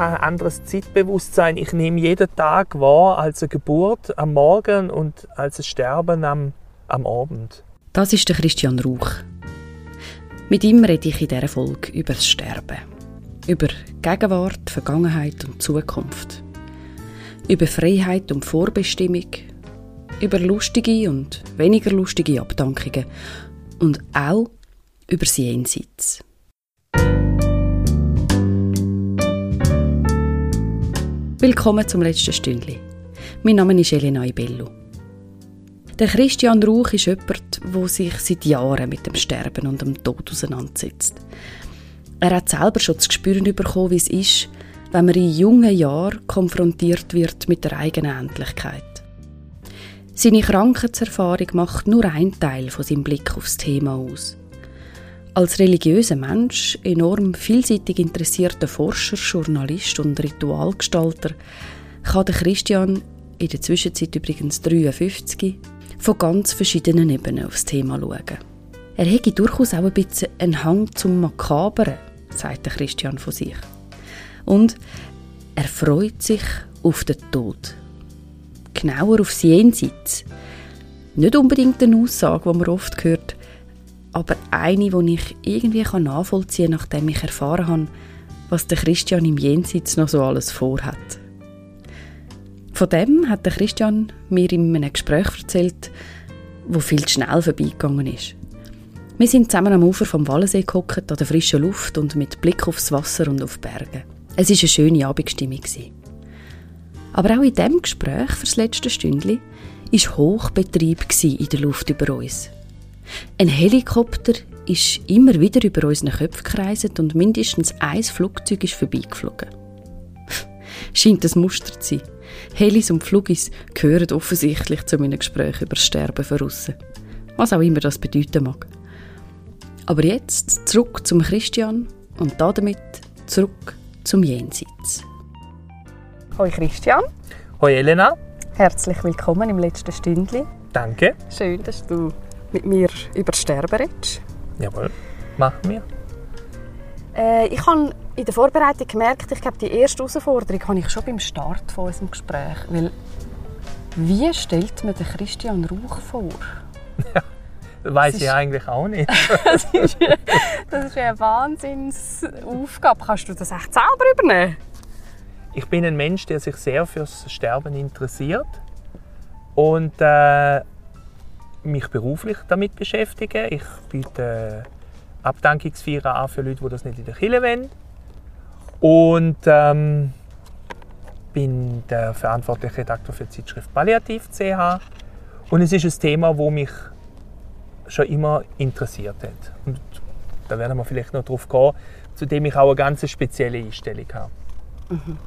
ein anderes Zeitbewusstsein. Ich nehme jeden Tag wahr als eine Geburt am Morgen und als ein Sterben am, am Abend. Das ist der Christian Rauch. Mit ihm rede ich in dieser Folge über das Sterben. Über Gegenwart, Vergangenheit und Zukunft. Über Freiheit und Vorbestimmung. Über lustige und weniger lustige Abdankungen. Und auch über das Jenseits. Willkommen zum letzten Stündli. Mein Name ist Elena Ibello. Der Christian Rauch ist jemand, der sich seit Jahren mit dem Sterben und dem Tod auseinandersetzt. Er hat selber schon zu spüren bekommen, wie es ist, wenn man in jungen Jahren konfrontiert wird mit der eigenen Endlichkeit. Seine Krankheitserfahrung macht nur einen Teil von seinem Blick aufs Thema aus. Als religiöser Mensch, enorm vielseitig interessierter Forscher, Journalist und Ritualgestalter, kann der Christian, in der Zwischenzeit übrigens 53, von ganz verschiedenen Ebenen aufs Thema schauen. Er hätte durchaus auch ein bisschen einen Hang zum Makaberen, sagt der Christian von sich. Und er freut sich auf den Tod. Genauer aufs Jenseits. Nicht unbedingt eine Aussage, die man oft hört, aber eine, die ich irgendwie nachvollziehen kann, nachdem ich erfahren habe, was der Christian im Jenseits noch so alles vorhat. Von dem hat der Christian mir in einem Gespräch erzählt, wo viel zu schnell vorbeigegangen ist. Wir sind zusammen am Ufer vom Wallensee gehockt, an der frischen Luft und mit Blick aufs Wasser und auf Berge. Es war eine schöne Abendstimmung. Aber auch in diesem Gespräch für das letzte Stündchen war Hochbetrieb in der Luft über uns. Ein Helikopter ist immer wieder über unseren Köpfen gekreiselt und mindestens ein Flugzeug ist vorbeigeflogen. Scheint ein Muster zu sein. Helis und Flugis gehören offensichtlich zu meinen Gesprächen über das Sterben von Russen. Was auch immer das bedeuten mag. Aber jetzt zurück zum Christian und damit zurück zum Jenseits. Hoi Christian. Hoi Elena. Herzlich willkommen im letzten Stündli. Danke. Schön, dass du mit mir über das Sterben redest. Jawohl, machen wir. Äh, ich habe in der Vorbereitung gemerkt, ich glaube, die erste Herausforderung habe ich schon beim Start von unserem Gespräch. Weil, wie stellt man den Christian Rauch vor? Ja, weiß ich eigentlich auch nicht. das, ist, das ist eine Wahnsinnsaufgabe. Kannst du das echt selber übernehmen? Ich bin ein Mensch, der sich sehr fürs Sterben interessiert. Und äh, mich beruflich damit beschäftigen. Ich biete Abdankungsfeiern an für Leute, die das nicht in der Kirche wollen. Und ähm, bin der verantwortliche Redakteur für die Zeitschrift Palliativ CH. Und es ist ein Thema, das mich schon immer interessiert hat. Und da werden wir vielleicht noch drauf gehen, zu dem ich auch eine ganz spezielle Einstellung habe. Mhm.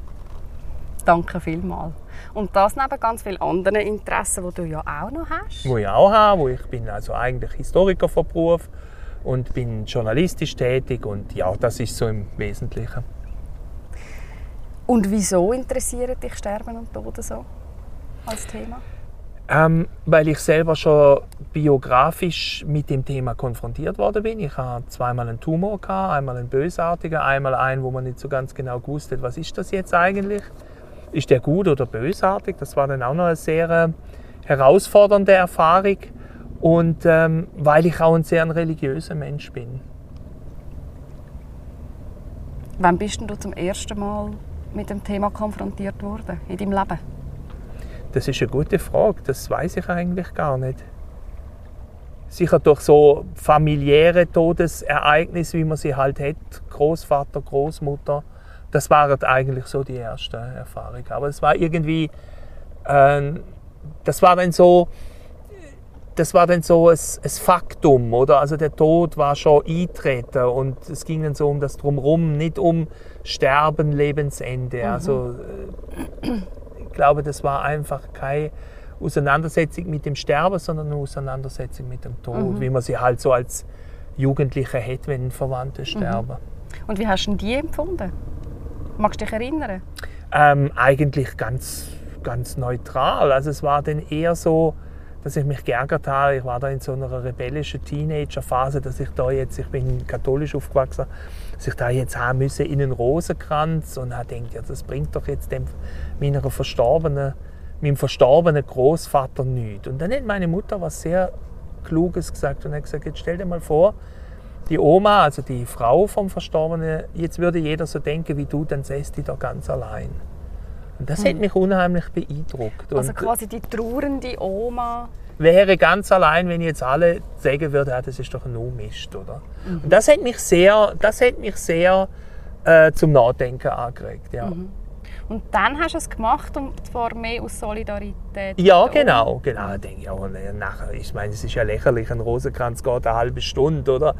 Danke vielmals. Und das neben ganz vielen anderen Interessen, die du ja auch noch hast. Wo ich auch habe, wo ich bin also eigentlich Historiker von Beruf und bin journalistisch tätig und ja, das ist so im Wesentlichen. Und wieso interessiert dich Sterben und Tod so als Thema? Ähm, weil ich selber schon biografisch mit dem Thema konfrontiert worden bin. Ich habe zweimal einen Tumor gehabt, einmal einen bösartigen, einmal einen, wo man nicht so ganz genau gewusst hat, was ist das jetzt eigentlich? Ist der gut oder bösartig? Das war dann auch noch eine sehr äh, herausfordernde Erfahrung. Und ähm, weil ich auch ein sehr ein religiöser Mensch bin. Wann bist du zum ersten Mal mit dem Thema konfrontiert worden in deinem Leben? Das ist eine gute Frage. Das weiß ich eigentlich gar nicht. Sicher durch so familiäre Todesereignisse, wie man sie halt hat, Großvater, Großmutter, das waren eigentlich so die ersten Erfahrungen. Aber es war irgendwie, äh, das war dann so, das war dann so ein, ein, Faktum, oder? Also der Tod war schon eintreten und es ging dann so um das Drumherum, nicht um Sterben, Lebensende. Mhm. Also äh, ich glaube, das war einfach keine Auseinandersetzung mit dem Sterben, sondern eine Auseinandersetzung mit dem Tod, mhm. wie man sie halt so als Jugendliche hat, wenn Verwandte mhm. sterben. Und wie hast du die empfunden? Magst du dich erinnern? Ähm, eigentlich ganz, ganz neutral. Also es war dann eher so, dass ich mich geärgert habe. Ich war da in so einer rebellischen Teenagerphase, dass ich da jetzt, ich bin katholisch aufgewachsen, dass ich da jetzt haben müsse in einen Rosenkranz und habe gedacht, ja, das bringt doch jetzt dem meiner verstorbenen, meinem verstorbenen Großvater nichts. Und dann hat meine Mutter was sehr Kluges gesagt und hat gesagt, jetzt stell dir mal vor, die Oma, also die Frau vom Verstorbenen, jetzt würde jeder so denken wie du, dann säß die da ganz allein. Und das hat mich unheimlich beeindruckt. Also Und quasi die trauernde Oma. wäre ganz allein, wenn jetzt alle sagen würden, ja, das ist doch ein Mist, oder? Und das hat mich sehr, das hat mich sehr äh, zum Nachdenken angeregt, ja. Und dann hast du es gemacht, und zwar mehr aus Solidarität. Ja, genau, genau. Da denke ich, auch, nachher, ich meine, es ist ja lächerlich, ein Rosenkranz geht eine halbe Stunde, oder?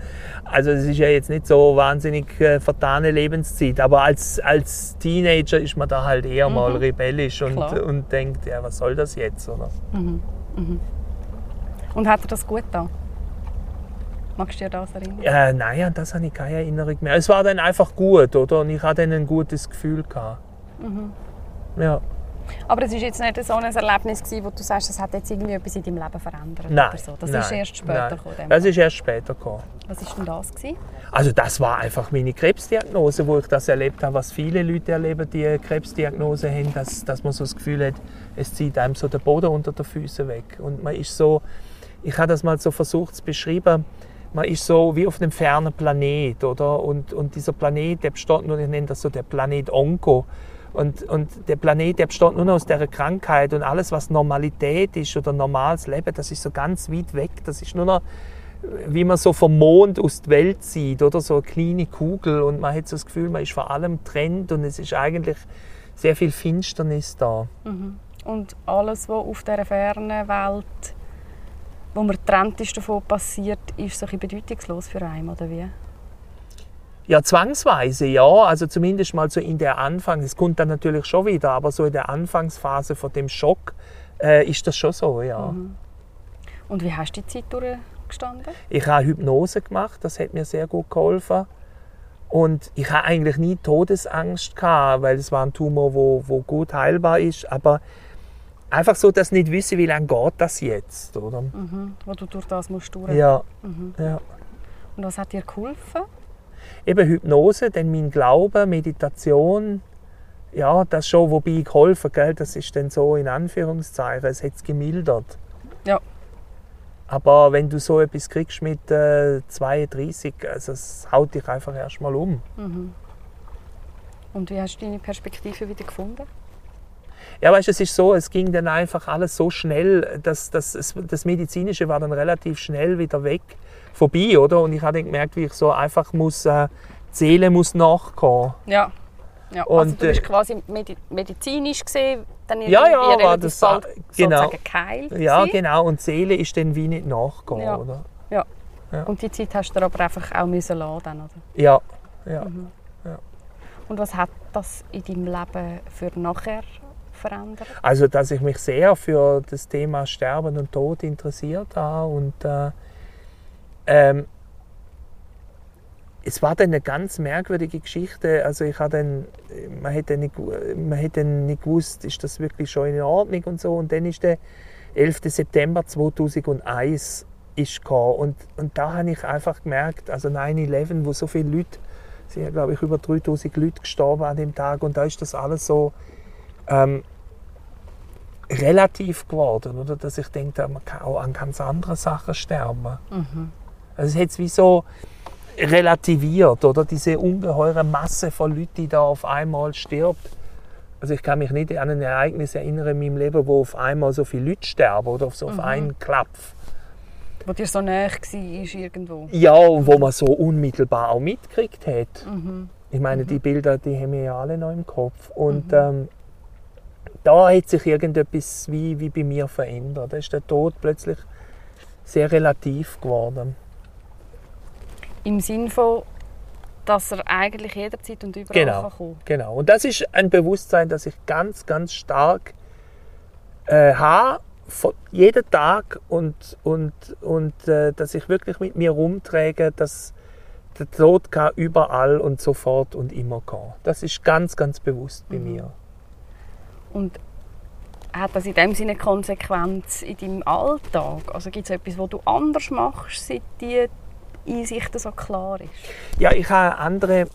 Also es ist ja jetzt nicht so wahnsinnig äh, vertane Lebenszeit, aber als, als Teenager ist man da halt eher mal rebellisch und, Klar. und denkt, ja, was soll das jetzt, oder? Oma. Und hat er das gut da? Magst du dir das erinnern? Äh, nein, an das habe ich keine Erinnerung mehr. Es war dann einfach gut, oder? Und ich hatte dann ein gutes Gefühl. Gehabt. Ja. Aber es war jetzt nicht so ein Erlebnis, gewesen, wo du sagst, es hat jetzt irgendwie etwas in deinem Leben verändert Nein. oder so. Das nein, ist erst später gekommen. Das ist erst später gekommen. Was war denn das? Gewesen? Also das war einfach meine Krebsdiagnose, wo ich das erlebt habe, was viele Leute erleben, die eine Krebsdiagnose haben, dass, dass man so das Gefühl hat, es zieht einem so der Boden unter den Füßen weg. Und man ist so, ich habe das mal so versucht zu beschreiben, man ist so wie auf einem fernen Planet, oder? Und, und dieser Planet, der besteht nur, ich nenne das so der Planet Onko. Und, und der Planet, der besteht nur noch aus dieser Krankheit und alles, was Normalität ist oder normales Leben, das ist so ganz weit weg. Das ist nur noch, wie man so vom Mond aus der Welt sieht, oder so eine kleine Kugel und man hat so das Gefühl, man ist vor allem trennt und es ist eigentlich sehr viel Finsternis da. Und alles, was auf dieser fernen Welt, wo man getrennt ist davon passiert, ist so ein bedeutungslos für einen, oder wie? Ja, zwangsweise, ja. Also zumindest mal so in der Anfang. Es kommt dann natürlich schon wieder, aber so in der Anfangsphase von dem Schock äh, ist das schon so, ja. Und wie hast du die Zeit durchgestanden? Ich habe Hypnose gemacht, das hat mir sehr gut geholfen. Und ich habe eigentlich nie Todesangst gehabt, weil es war ein Tumor, wo, wo gut heilbar ist. Aber einfach so, dass nicht wissen, wie lange geht das jetzt, oder? Mhm. Wo du durch das musst durch. Ja, ja. Und was hat dir geholfen? Eben Hypnose, dann mein Glaube, Meditation, ja, das schon, wobei geholfen, gell, das ist dann so in Anführungszeichen, es hat es gemildert. Ja. Aber wenn du so etwas kriegst mit äh, 32, also es haut dich einfach erstmal um. Und wie hast du deine Perspektive wieder gefunden? Ja, weißt du, es ist so, es ging dann einfach alles so schnell, dass, dass das Medizinische war dann relativ schnell wieder weg, vorbei, oder? Und ich habe dann gemerkt, wie ich so einfach muss, äh, die Seele muss nachkommen. Ja. ja. also Und, du bist äh, quasi medi medizinisch gesehen, dann Ja, ja, war das- bald genau. sozusagen geheilt Ja, gewesen. genau. Und die Seele ist dann wie nicht nachgehen, Ja. oder? Ja. Ja. Und die Zeit hast du aber einfach auch müssen dann, oder? Ja, ja. Mhm. Und was hat das in deinem Leben für nachher verändert? Also, dass ich mich sehr für das Thema Sterben und Tod interessiert habe und äh, ähm, es war dann eine ganz merkwürdige Geschichte. Also ich habe dann, man hätte nicht, man hätte nicht gewusst, ist das wirklich schon in Ordnung und so. Und dann ist der 11. September 2001 ist gekommen. und und da habe ich einfach gemerkt, also 9/11, wo so viele Leute, sind ja glaube ich über 3000 Leute gestorben an dem Tag und da ist das alles so ähm, relativ geworden, oder? Dass ich denke, man kann auch an ganz andere Sachen sterben. Also es hat es wie so relativiert, oder? Diese ungeheure Masse von Leuten, die da auf einmal stirbt. Also ich kann mich nicht an ein Ereignis erinnern in meinem Leben, wo auf einmal so viele Leute sterben oder auf so auf einen Klapf. Wo dir so nahe war irgendwo? Ja, und wo man so unmittelbar auch mitgekriegt hat. Ich meine, die Bilder, die haben wir ja alle noch im Kopf. Und ähm, da hat sich irgendetwas wie, wie bei mir verändert. Da ist der Tod plötzlich sehr relativ geworden. Im Sinn von, dass er eigentlich jederzeit und überall Genau. kann kommen Genau. Und das ist ein Bewusstsein, das ich ganz, ganz stark äh, habe, von jeden Tag und, und, und äh, dass ich wirklich mit mir rumträge, dass der Tod kann überall und sofort und immer kommen. Das ist ganz, ganz bewusst bei mir. Und hat das in dem Sinne Konsequenz in deinem Alltag? Also gibt es etwas, was du anders machst, seit die Einsicht so klar ist? Ja, ich habe eine andere,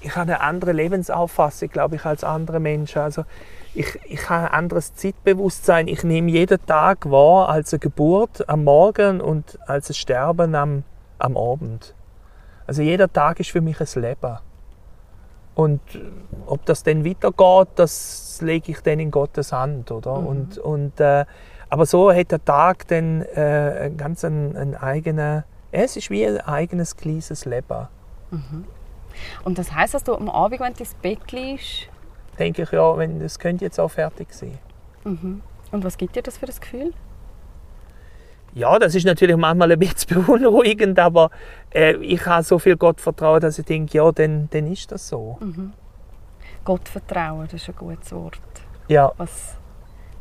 ich habe eine andere Lebensauffassung, glaube ich, als andere Menschen. Also ich, ich habe ein anderes Zeitbewusstsein. Ich nehme jeden Tag wahr als eine Geburt am Morgen und als ein Sterben am, am Abend. Also jeder Tag ist für mich ein Leben. Und ob das dann weitergeht, das lege ich dann in Gottes Hand, oder? Mhm. Und, und, äh, aber so hat der Tag dann äh, ganz einen, einen eigenen, es ist wie ein eigenes kleines Leben. Mhm. Und das heißt, dass du am Abend, wenn du ins Bett liegst, denke ich, ja, wenn, das könnte jetzt auch fertig sein. Mhm. Und was gibt dir das für ein Gefühl? Ja, das ist natürlich manchmal ein bisschen beunruhigend, aber äh, ich habe so viel Gott vertrauen, dass ich denke, ja, dann, dann ist das so. Mhm. Gott vertrauen, das ist ein gutes Wort. Ja. Was,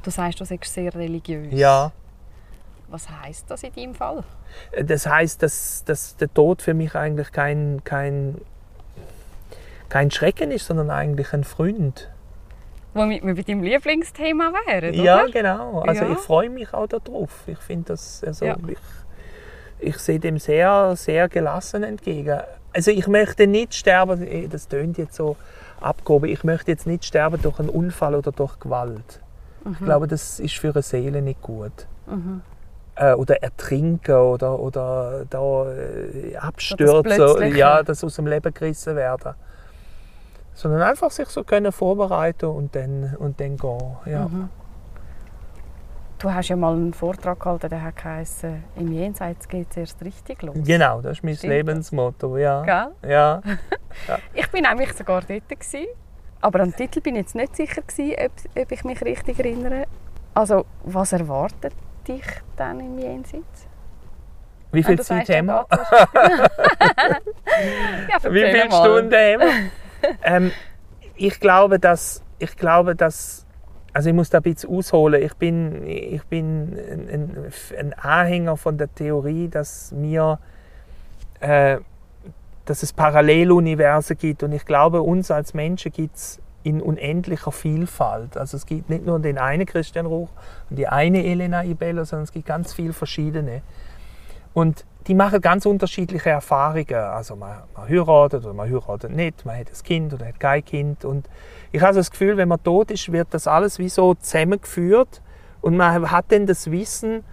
du sagst, du sehr religiös. Ja. Was heißt das in deinem Fall? Das heißt, dass, dass der Tod für mich eigentlich kein, kein, kein Schrecken ist, sondern eigentlich ein Freund. Womit wir bei deinem Lieblingsthema wären, oder? Ja, genau. Also Ja. ich freue mich auch darauf. Ich finde das, also Ja. ich, ich sehe dem sehr, sehr gelassen entgegen. Also ich möchte nicht sterben, eh, das tönt jetzt so abgehoben, ich möchte jetzt nicht sterben durch einen Unfall oder durch Gewalt. Ich glaube, das ist für eine Seele nicht gut. Äh, oder ertrinken oder, oder da äh, abstürzen, ja, das aus dem Leben gerissen werden. Sondern einfach sich so können vorbereiten und dann, und dann gehen. Ja. Du hast ja mal einen Vortrag gehalten, der hat geheißen, im Jenseits geht es erst richtig los. Genau, das ist mein Stimmt? Lebensmotto. Ja. Gell? Ja. Ich bin nämlich sogar dort. Gewesen. Aber am Titel bin ich jetzt nicht sicher, gewesen, ob, ob ich mich richtig erinnere. Also, was erwartet dich dann im Jenseits? Wie Ah, viel du Zeit haben wir? Ja, Wie viele. Stunden haben wir? ähm, ich glaube, dass ich glaube, dass also ich muss da ein bisschen ausholen. Ich bin, ich bin ein, ein, ein Anhänger von der Theorie, dass mir äh, dass es Paralleluniversen gibt und ich glaube, uns als Menschen gibt es in unendlicher Vielfalt. Also es gibt nicht nur den einen Christian Ruch und die eine Elena Ibello, sondern es gibt ganz viele verschiedene. Und die machen ganz unterschiedliche Erfahrungen. Also man, man heiratet oder man heiratet nicht, man hat ein Kind oder hat kein Kind. Und ich habe so das Gefühl, wenn man tot ist, wird das alles wie so zusammengeführt und man hat dann das Wissen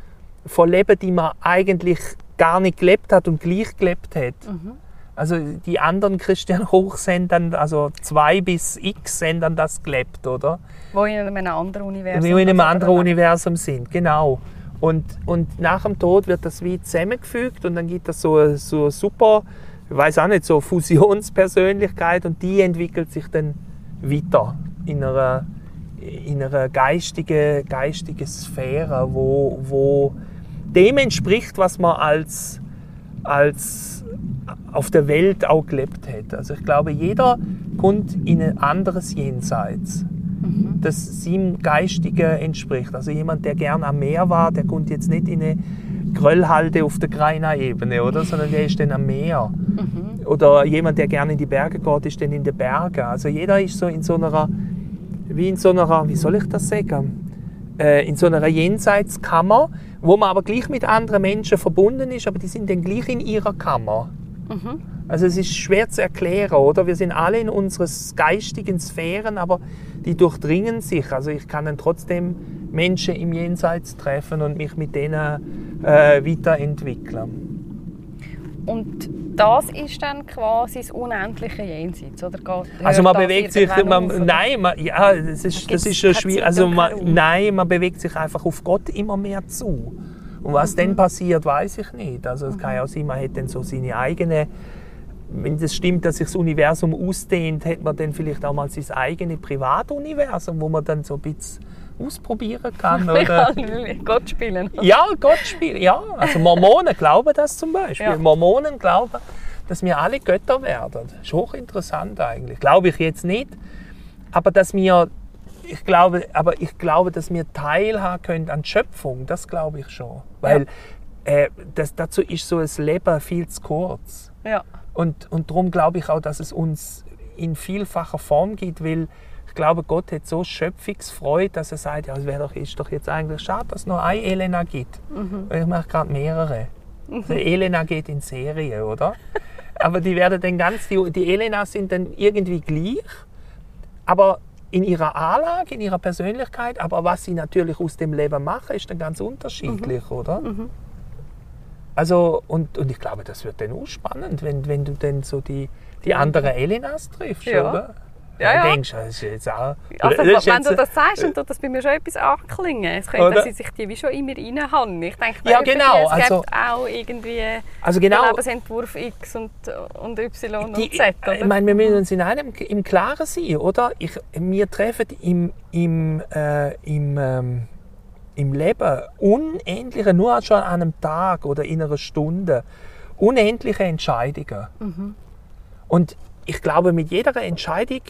von Leben, die man eigentlich gar nicht gelebt hat und gleich gelebt hat. Also die anderen Christian Hoch sind dann, also zwei bis x sind dann das gelebt, oder? Wo in einem anderen Universum. Wie in einem anderen Universum sind, genau. Und, und nach dem Tod wird das wie zusammengefügt und dann gibt es so eine, so eine super, ich weiß auch nicht, so Fusionspersönlichkeit und die entwickelt sich dann weiter in einer, in einer geistigen, geistigen Sphäre, wo, wo dem entspricht, was man als, als auf der Welt auch gelebt hat. Also ich glaube, jeder kommt in ein anderes Jenseits das seinem Geistigen entspricht. Also jemand, der gern am Meer war, der kommt jetzt nicht in eine Gröllhalde auf der Greiner-Ebene, oder? sondern der ist dann am Meer. Oder jemand, der gerne in die Berge geht, ist dann in den Bergen. Also jeder ist so in so einer, wie in so einer, wie soll ich das sagen, äh, in so einer Jenseitskammer, wo man aber gleich mit anderen Menschen verbunden ist, aber die sind dann gleich in ihrer Kammer. Also es ist schwer zu erklären, oder? Wir sind alle in unseren geistigen Sphären, aber die durchdringen sich. Also ich kann dann trotzdem Menschen im Jenseits treffen und mich mit denen äh, weiterentwickeln. Und das ist dann quasi das unendliche Jenseits, oder? Geht, Also man bewegt sich, man, auf, nein, man, ja, das ist, das ist schwierig. Also man, nein, man bewegt sich einfach auf Gott immer mehr zu. Und was Mhm. dann passiert, weiß ich nicht. Also es kann ja auch sein, man hat dann so seine eigene wenn das stimmt, dass sich das Universum ausdehnt, hat man dann vielleicht auch mal sein eigenes Privatuniversum, wo man dann so ein bisschen ausprobieren kann. Ich Oder? kann Gott spielen. Ja, Gott spielt. Ja, also Mormonen glauben das zum Beispiel. Ja. Mormonen glauben, dass wir alle Götter werden. Das ist hochinteressant eigentlich. Glaube ich jetzt nicht. Aber dass wir, ich glaube, aber ich glaube, dass wir teilhaben können an Schöpfung, das glaube ich schon. Weil äh, das, dazu ist so ein Leben viel zu kurz. Ja. Und, und darum glaube ich auch, dass es uns in vielfacher Form gibt, weil Ich glaube, Gott hat so Schöpfungsfreude, dass er sagt, ja, es wäre doch, ist doch jetzt eigentlich schade, dass es nur eine Elena gibt. Weil ich mache gerade mehrere. Also Elena geht in Serie, oder? aber die werden dann ganz, die, die Elenas sind dann irgendwie gleich, aber in ihrer Anlage, in ihrer Persönlichkeit, aber was sie natürlich aus dem Leben machen, ist dann ganz unterschiedlich, oder? Also, und, und ich glaube, das wird dann auch spannend, wenn, wenn du dann so die, die anderen Elenas triffst, Ja. oder? Ja, ja. Du denkst, das ist jetzt auch... Also, wenn jetzt- du das sagst, dann tut das bei mir schon etwas anklingen. Es könnte, dass ich sich die wie schon in mir reinhaben. Ich denke, Ja, genau, es also- gibt auch irgendwie also den genau, Lebensentwurf X und, und Y und Die, Z. Oder? ich meine, wir müssen uns in einem im Klaren sein, oder? Ich, wir treffen im, im, äh, im, ähm, im Leben unendliche, nur schon an einem Tag oder in einer Stunde, unendliche Entscheidungen. Und ich glaube, mit jeder Entscheidung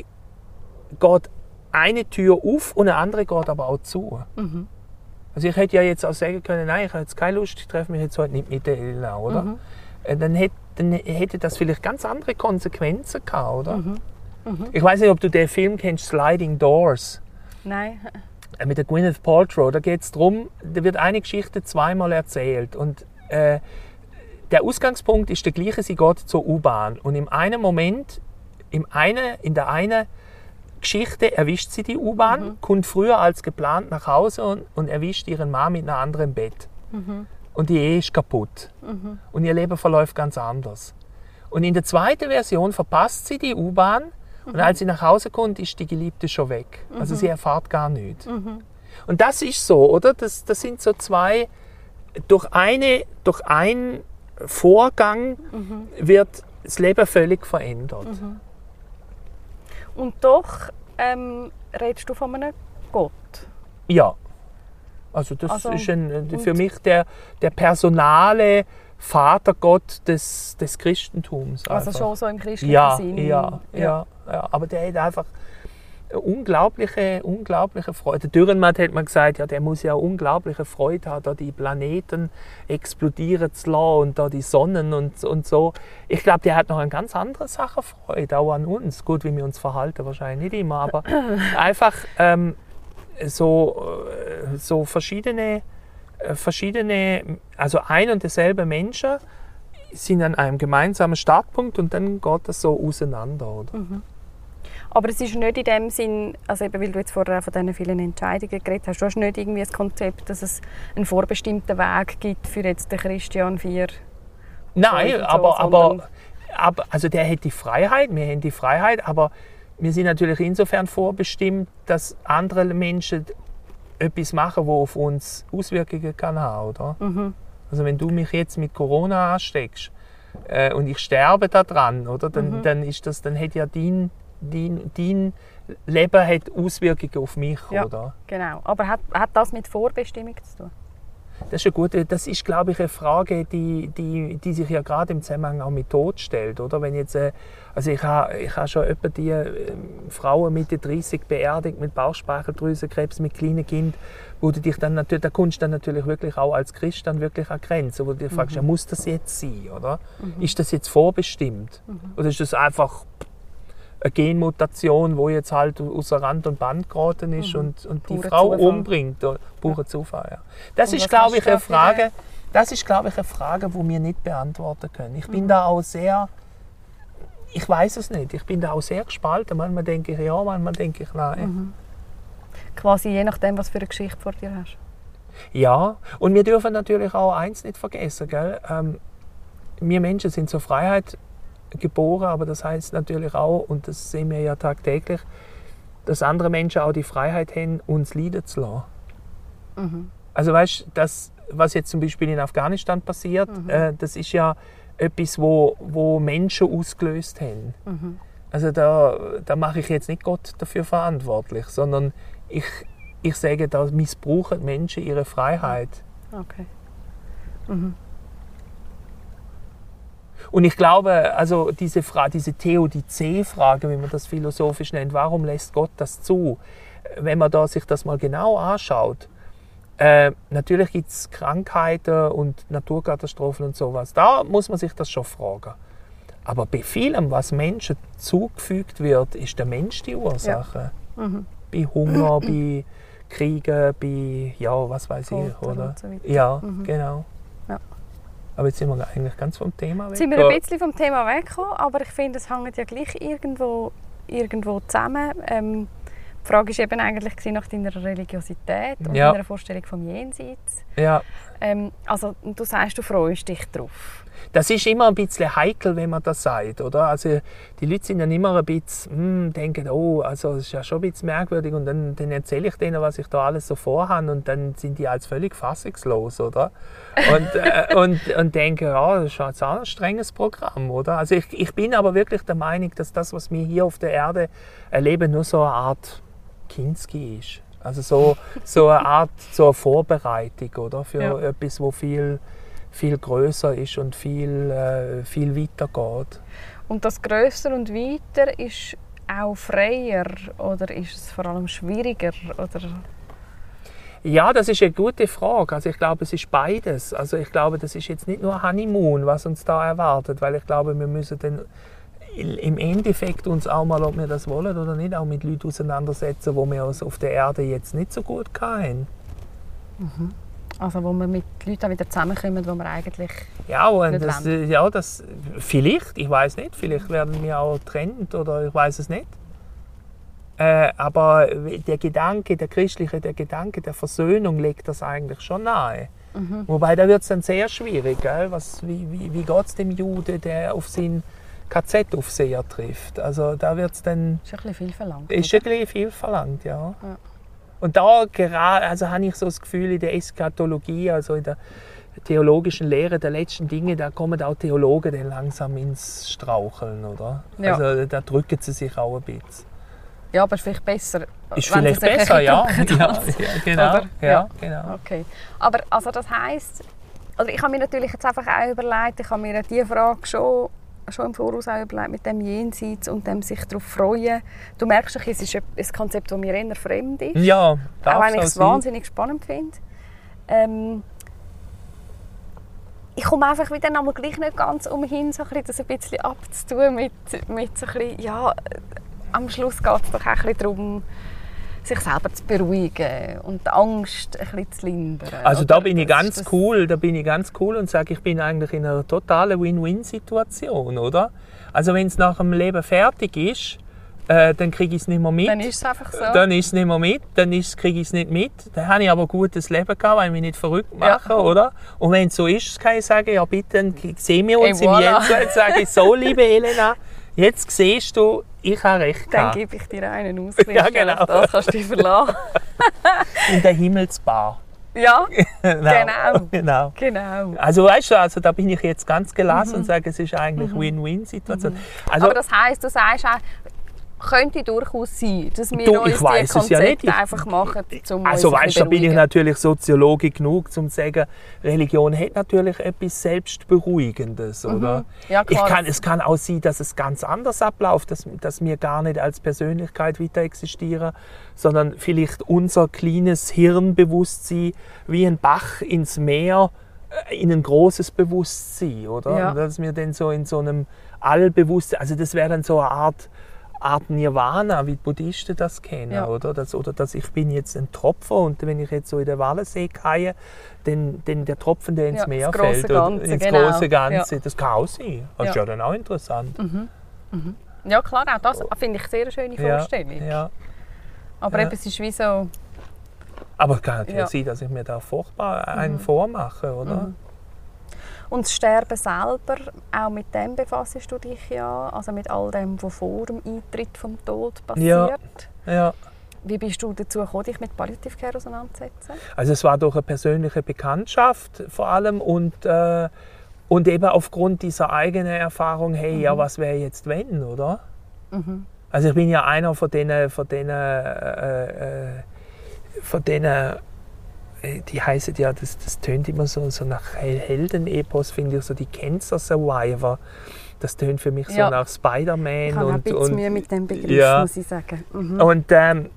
geht eine Tür auf und eine andere geht aber auch zu. Also ich hätte ja jetzt auch sagen können, nein, ich habe jetzt keine Lust, ich treffe mich jetzt heute nicht mit der Elena, oder? Äh, Dann, hätte, dann hätte das vielleicht ganz andere Konsequenzen gehabt, oder? Ich weiß nicht, ob du den Film kennst, Sliding Doors, Nein. äh, mit der Gwyneth Paltrow. Da geht es darum, da wird eine Geschichte zweimal erzählt und äh, der Ausgangspunkt ist der gleiche, sie geht zur U-Bahn und im einen Moment, im eine, in der einen Geschichte erwischt sie die U-Bahn, kommt früher als geplant nach Hause und, und erwischt ihren Mann mit einer anderen Bett. Und die Ehe ist kaputt. Und ihr Leben verläuft ganz anders. Und in der zweiten Version verpasst sie die U-Bahn und als sie nach Hause kommt, ist die Geliebte schon weg. Also sie erfahrt gar nichts. Und das ist so, oder? Das, das sind so zwei, durch, eine, durch einen Vorgang wird das Leben völlig verändert. Und doch ähm, redest du von einem Gott. Ja. Also das Also, ist ein, und- für mich der, der personale Vatergott des, des Christentums. Also einfach. schon so im christlichen ja, Sinn. ja, ja, ja. Aber der hat einfach unglaubliche, unglaubliche Freude. Der Dürrenmatt hat man gesagt, ja, der muss ja eine unglaubliche Freude haben, da die Planeten explodieren zu lassen und da die Sonnen und, und so. Ich glaube, der hat noch an ganz andere Sachen Freude, auch an uns. Gut, wie wir uns verhalten, wahrscheinlich nicht immer, aber einfach ähm, so, äh, so verschiedene, äh, verschiedene, also ein und derselbe Menschen sind an einem gemeinsamen Startpunkt und dann geht das so auseinander. Oder? Aber es ist nicht in dem Sinn, also eben, weil du jetzt vorher auch von diesen vielen Entscheidungen geredet hast, du hast nicht irgendwie das Konzept, dass es einen vorbestimmten Weg gibt für jetzt den Christian 4. Nein, so, aber, aber, aber also der hat die Freiheit, wir haben die Freiheit, aber wir sind natürlich insofern vorbestimmt, dass andere Menschen etwas machen, wo auf uns Auswirkungen kann haben, oder? Mhm. Also wenn du mich jetzt mit Corona ansteckst äh, und ich sterbe daran, oder, dann, Mhm. dann ist das, dann hat ja dein, dein, dein Leben hat Auswirkungen auf mich, Ja. oder? Genau. Aber hat, hat das mit Vorbestimmung zu tun? Das ist, eine gute, das ist, glaube ich, eine Frage, die, die, die sich ja gerade im Zusammenhang auch mit Tod stellt. Oder? Wenn jetzt, äh, also ich habe ich ha schon etwa die äh, Frauen Mitte 30 beerdigt mit Bauchspeicheldrüsenkrebs, mit kleinen Kind, wo du dich dann natürlich, da kommst du dann natürlich wirklich auch als Christ dann wirklich an Grenzen, wo du dich fragst, ja, muss das jetzt sein? Oder? Ist das jetzt vorbestimmt? Oder ist das einfach eine Genmutation, wo jetzt halt außer Rand und Band geraten ist und, und die Frau Zufall. umbringt. Oder Purer Zufall, ja. Das Und ist, glaube ich, eine Frage, das ist, glaube ich, eine Frage, die wir nicht beantworten können. Ich bin da auch sehr, ich weiß es nicht, ich bin da auch sehr gespalten. Manchmal denke ich ja, manchmal denke ich nein. Quasi je nachdem, was für eine Geschichte vor dir hast. Ja, und wir dürfen natürlich auch eins nicht vergessen, gell? Ähm, wir Menschen sind zur Freiheit geboren, aber das heißt natürlich auch, und das sehen wir ja tagtäglich, dass andere Menschen auch die Freiheit haben, uns leiden zu lassen. Also weißt du, das, was jetzt zum Beispiel in Afghanistan passiert, äh, das ist ja etwas, wo, wo Menschen ausgelöst haben. Also da, da mache ich jetzt nicht Gott dafür verantwortlich, sondern ich, ich sage, da missbrauchen Menschen ihre Freiheit. Okay. Und ich glaube, also diese, Fra diese Theodizee-Frage, wie man das philosophisch nennt, warum lässt Gott das zu? Wenn man da sich das mal genau anschaut, äh, natürlich gibt es Krankheiten und Naturkatastrophen und sowas. Da muss man sich das schon fragen. Aber bei vielem, was Menschen zugefügt wird, ist der Mensch die Ursache. Mhm. Bei Hunger, bei Kriegen, bei, ja, was weiß ich, Folter oder? so. Ja, Mhm. genau. Aber jetzt sind wir eigentlich ganz vom Thema weg. Jetzt sind wir ein bisschen vom Thema weggekommen, aber ich finde, es hängt ja gleich irgendwo, irgendwo zusammen. Ähm, die Frage war eben eigentlich nach deiner Religiosität und Ja. deiner Vorstellung vom Jenseits. Ja, Ähm, also, du sagst, du freust dich drauf. Das ist immer ein bisschen heikel, wenn man das sagt, oder? Also die Leute sind dann immer ein bisschen, hm, denken, oh, also es ist ja schon ein bisschen merkwürdig und dann, dann erzähle ich denen, was ich da alles so vorhabe und dann sind die als völlig fassungslos, oder? Und, äh, und, und denken, ja, das ist auch ein strenges Programm, oder? Also ich, ich bin aber wirklich der Meinung, dass das, was wir hier auf der Erde erleben, nur so eine Art Kinski ist. Also so, so eine Art so eine Vorbereitung, oder? Für Ja. etwas, wo viel viel größer ist und viel, äh, viel weiter geht. Und das Grösser und Weiter ist auch freier oder ist es vor allem schwieriger? Oder? Ja, das ist eine gute Frage. Also ich glaube, es ist beides. Also ich glaube, das ist jetzt nicht nur Honeymoon, was uns da erwartet, weil ich glaube, wir müssen dann im Endeffekt uns auch mal, ob wir das wollen oder nicht, auch mit Leuten auseinandersetzen, wo wir uns auf der Erde jetzt nicht so gut hatten. Also wo wir mit Leuten auch wieder zusammenkommen, wo wir eigentlich... Ja, und Nicht das, äh, ja, das vielleicht, ich weiß nicht, vielleicht werden wir auch getrennt oder ich weiß es nicht. Äh, aber der Gedanke, der christliche, der Gedanke der Versöhnung legt das eigentlich schon nahe. Wobei da wird es dann sehr schwierig. Gell? Was, wie wie, wie geht es dem Jude, der auf seinen KZ-Aufseher trifft? Also da wird es dann ist ein bisschen viel verlangt. ist ein bisschen viel verlangt, ja. Ja. Und da gerade, also habe ich so das Gefühl, in der Eschatologie, also in der theologischen Lehre der letzten Dinge, da kommen auch Theologen dann langsam ins Straucheln, oder? Ja. Also da drücken sie sich auch ein bisschen. Ja, aber ist vielleicht besser. Ist wenn vielleicht besser, ja. ja, ja genau. Oder? Ja, Ja. genau. Okay. Aber also das heisst, also ich habe mir natürlich jetzt einfach auch überlegt, ich habe mir diese Frage schon, schon im Voraus auch überlegt, mit dem Jenseits und dem sich darauf freuen. Du merkst, es ist ein Konzept, das mir eher fremd ist. Ja, auch wenn ich es wahnsinnig spannend finde. Ähm, ich komme einfach wieder einmal gleich nicht ganz umhin, so ein das ein bisschen abzutun mit, mit so ein bisschen, ja, am Schluss geht es doch auch ein bisschen darum, sich selber zu beruhigen und die Angst ein bisschen zu lindern. Also da bin ich ganz cool, da bin ich ganz cool und sage, ich bin eigentlich in einer totalen Win-Win-Situation, oder? Also wenn es nach dem Leben fertig ist, äh, dann kriege ich es nicht mehr mit. Dann ist es einfach so. Dann ist es nicht mehr mit, dann kriege ich es nicht mit. Dann habe ich aber ein gutes Leben gehabt, weil ich mich nicht verrückt mache, oder? Und wenn es so ist, kann ich sagen, ja bitte, dann sehen wir uns im voilà. Jenseits. sage ich, so liebe Elena, jetzt siehst du, ich habe recht Dann gehabt. gebe ich dir einen aus. Ja, genau. Auf Das kannst du dich verlassen. In der Himmelsbar. ja, genau. genau. genau. Also weißt du, also da bin ich jetzt ganz gelassen und sage, es ist eigentlich Win-Win-Situation. Also, Aber das heisst, du sagst auch, könnte durchaus sein, dass wir Du, uns ich weiss ja Konzepte nicht. Ich- einfach machen, um Also weißt, da bin ich natürlich Soziologe genug, um zu sagen, Religion hat natürlich etwas Selbstberuhigendes, oder? Mhm. Ja, ich klar. kann, es kann auch sein, dass es ganz anders abläuft, dass, dass wir gar nicht als Persönlichkeit weiter existieren, sondern vielleicht unser kleines Hirnbewusstsein wie ein Bach ins Meer äh, in ein großes Bewusstsein, oder? Ja. Dass wir dann so in so einem Allbewusstsein, also das wäre dann so eine Art Art Nirvana, wie die Buddhisten das kennen, Ja. oder? Das, oder dass ich bin jetzt ein Tropfer und wenn ich jetzt so in den Wallensee gehe, dann, dann der Tropfen, der ins Ja, Meer fällt, Ganze, ins genau. große Ganze, Ja. das kann auch sein. Das ist Ja. dann auch interessant. Ja klar, auch das finde ich sehr eine schöne Vorstellung. Aber eben, es ist wie so... Aber es kann natürlich sein, dass ich mir da furchtbar einen vormache, oder? Mhm. Und das Sterben selber, auch mit dem befasst du dich ja, also mit all dem, was vor dem Eintritt vom Tod passiert. Ja. Wie bist du dazu gekommen, dich mit Palliative Care auseinanderzusetzen? Also es war durch eine persönliche Bekanntschaft vor allem und, äh, und eben aufgrund dieser eigenen Erfahrung, hey, ja, was wäre jetzt wenn, oder? Also ich bin ja einer von denen, von denen, äh, äh, von denen, äh, die heißen ja, das, das tönt immer so, so nach Hel- Heldenepos, finde ich, so die Cancer Survivor. Das tönt für mich so Ja. nach Spider-Man. Ich habe ein und, bisschen Mühe mit dem Begriff, ja. muss ich sagen. Mhm. und, ähm,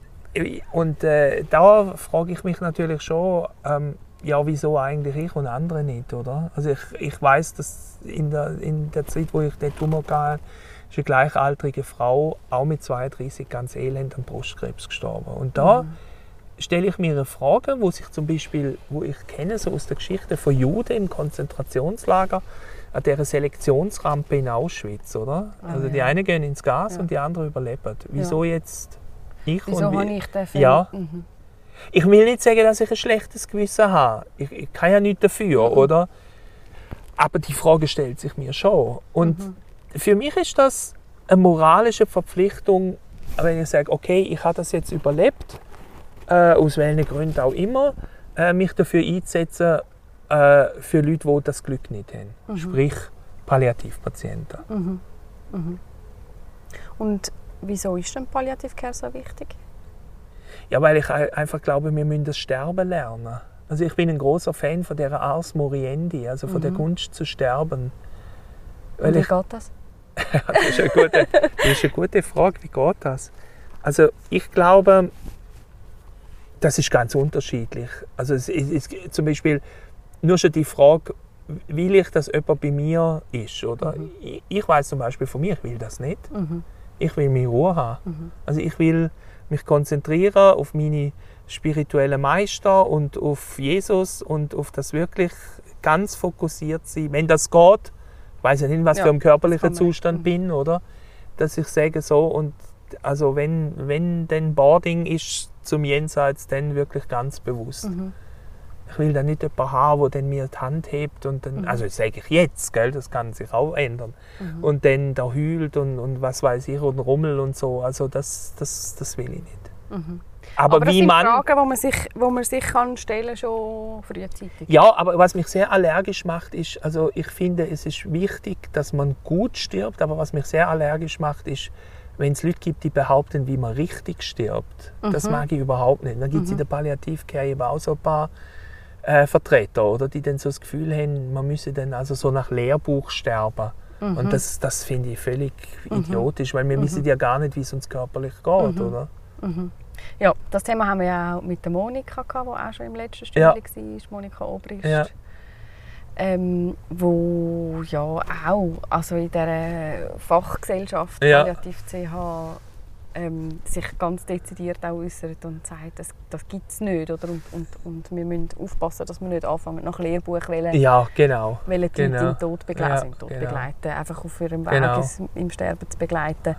und äh, da frage ich mich natürlich schon, ähm, ja, wieso eigentlich ich und andere nicht, oder? Also ich, ich weiß, dass in der, in der Zeit, wo ich den Tumor hatte, ist eine gleichaltrige Frau, auch mit 32, ganz elend an Brustkrebs gestorben. Und da Mhm. Stelle ich mir eine Frage, wo sich zum Beispiel, wo ich kenne, so aus der Geschichte von Juden im Konzentrationslager, an der Selektionsrampe in Auschwitz, oder? Ah, also die ja. einen gehen ins Gas Ja. und die anderen überleben. Wieso jetzt ich Wieso und habe ich den Film? Ja. Mhm. ich will nicht sagen, dass ich ein schlechtes Gewissen habe. Ich, ich kann ja nichts dafür, Mhm. oder? Aber die Frage stellt sich mir schon. Und Mhm. für mich ist das eine moralische Verpflichtung, wenn ich sage, okay, ich habe das jetzt überlebt, äh, aus welchen Gründen auch immer, äh, mich dafür einzusetzen, äh, für Leute, die das Glück nicht haben. Mhm. Sprich, Palliativpatienten. Mhm. Mhm. Und wieso ist denn Palliativcare so wichtig? Ja, weil ich ein- einfach glaube, wir müssen das Sterben lernen. Also ich bin ein großer Fan von der Ars Moriendi, also von der Mhm. Kunst zu sterben. Weil wie ich, geht das? das, ist eine gute, das ist eine gute Frage, wie geht das? Also ich glaube, das ist ganz unterschiedlich. Also es, es, zum Beispiel nur schon die Frage, will ich, dass jemand bei mir ist? Oder? Mhm. Ich, ich weiß zum Beispiel von mir, ich will das nicht. Mhm. Ich will meine Ruhe haben. Mhm. Also ich will mich konzentrieren auf meine spirituellen Meister und auf Jesus und auf das wirklich ganz fokussiert sein. Wenn das geht, ich weiß ja nicht, was Ja, für ein körperlicher. Zustand Mhm. bin, oder? Dass ich sage so und also wenn wenn denn Boarding ist zum Jenseits, dann wirklich ganz bewusst. Mhm. Ich will dann nicht jemanden haben, der dann mir die Hand hebt und dann, Mhm. also das sage ich jetzt, gell, das kann sich auch ändern. Mhm. Und dann da heult und, und was weiß ich und rummel und so. Also das, das, das will ich nicht. Mhm. Aber, das wie sind man. Fragen, die man sich, wo man sich kann stellen schon frühzeitig. Ja, aber was mich sehr allergisch macht, ist, also ich finde, es ist wichtig, dass man gut stirbt, aber was mich sehr allergisch macht, ist, wenn es Leute gibt, die behaupten, wie man richtig stirbt. Das Mhm. mag ich überhaupt nicht. Dann gibt es in der Palliativcare eben auch so ein paar äh, Vertreter, oder, die dann so das Gefühl haben, man müsse dann also so nach Lehrbuch sterben. Mhm. Und das, das finde ich völlig idiotisch, weil wir wissen ja gar nicht, wie es uns körperlich geht, Mhm. oder? Ja, das Thema haben wir ja auch mit der Monika gehabt, die auch schon im letzten Ja. Stündchen war, Monika Obrist. Ja. Ähm, wo ja auch also in dieser Fachgesellschaft Ja. Palliativ CH ähm, sich ganz dezidiert auch äußert und sagt, das, das gibt es nicht. Oder? Und, und, und wir müssen aufpassen, dass wir nicht anfangen, nach Lehrbuch wollen, Ja, genau. wollen die genau. im Tod begleiten, Ja, im Tod genau. begleiten, einfach auf ihrem Weg Genau. im Sterben zu begleiten.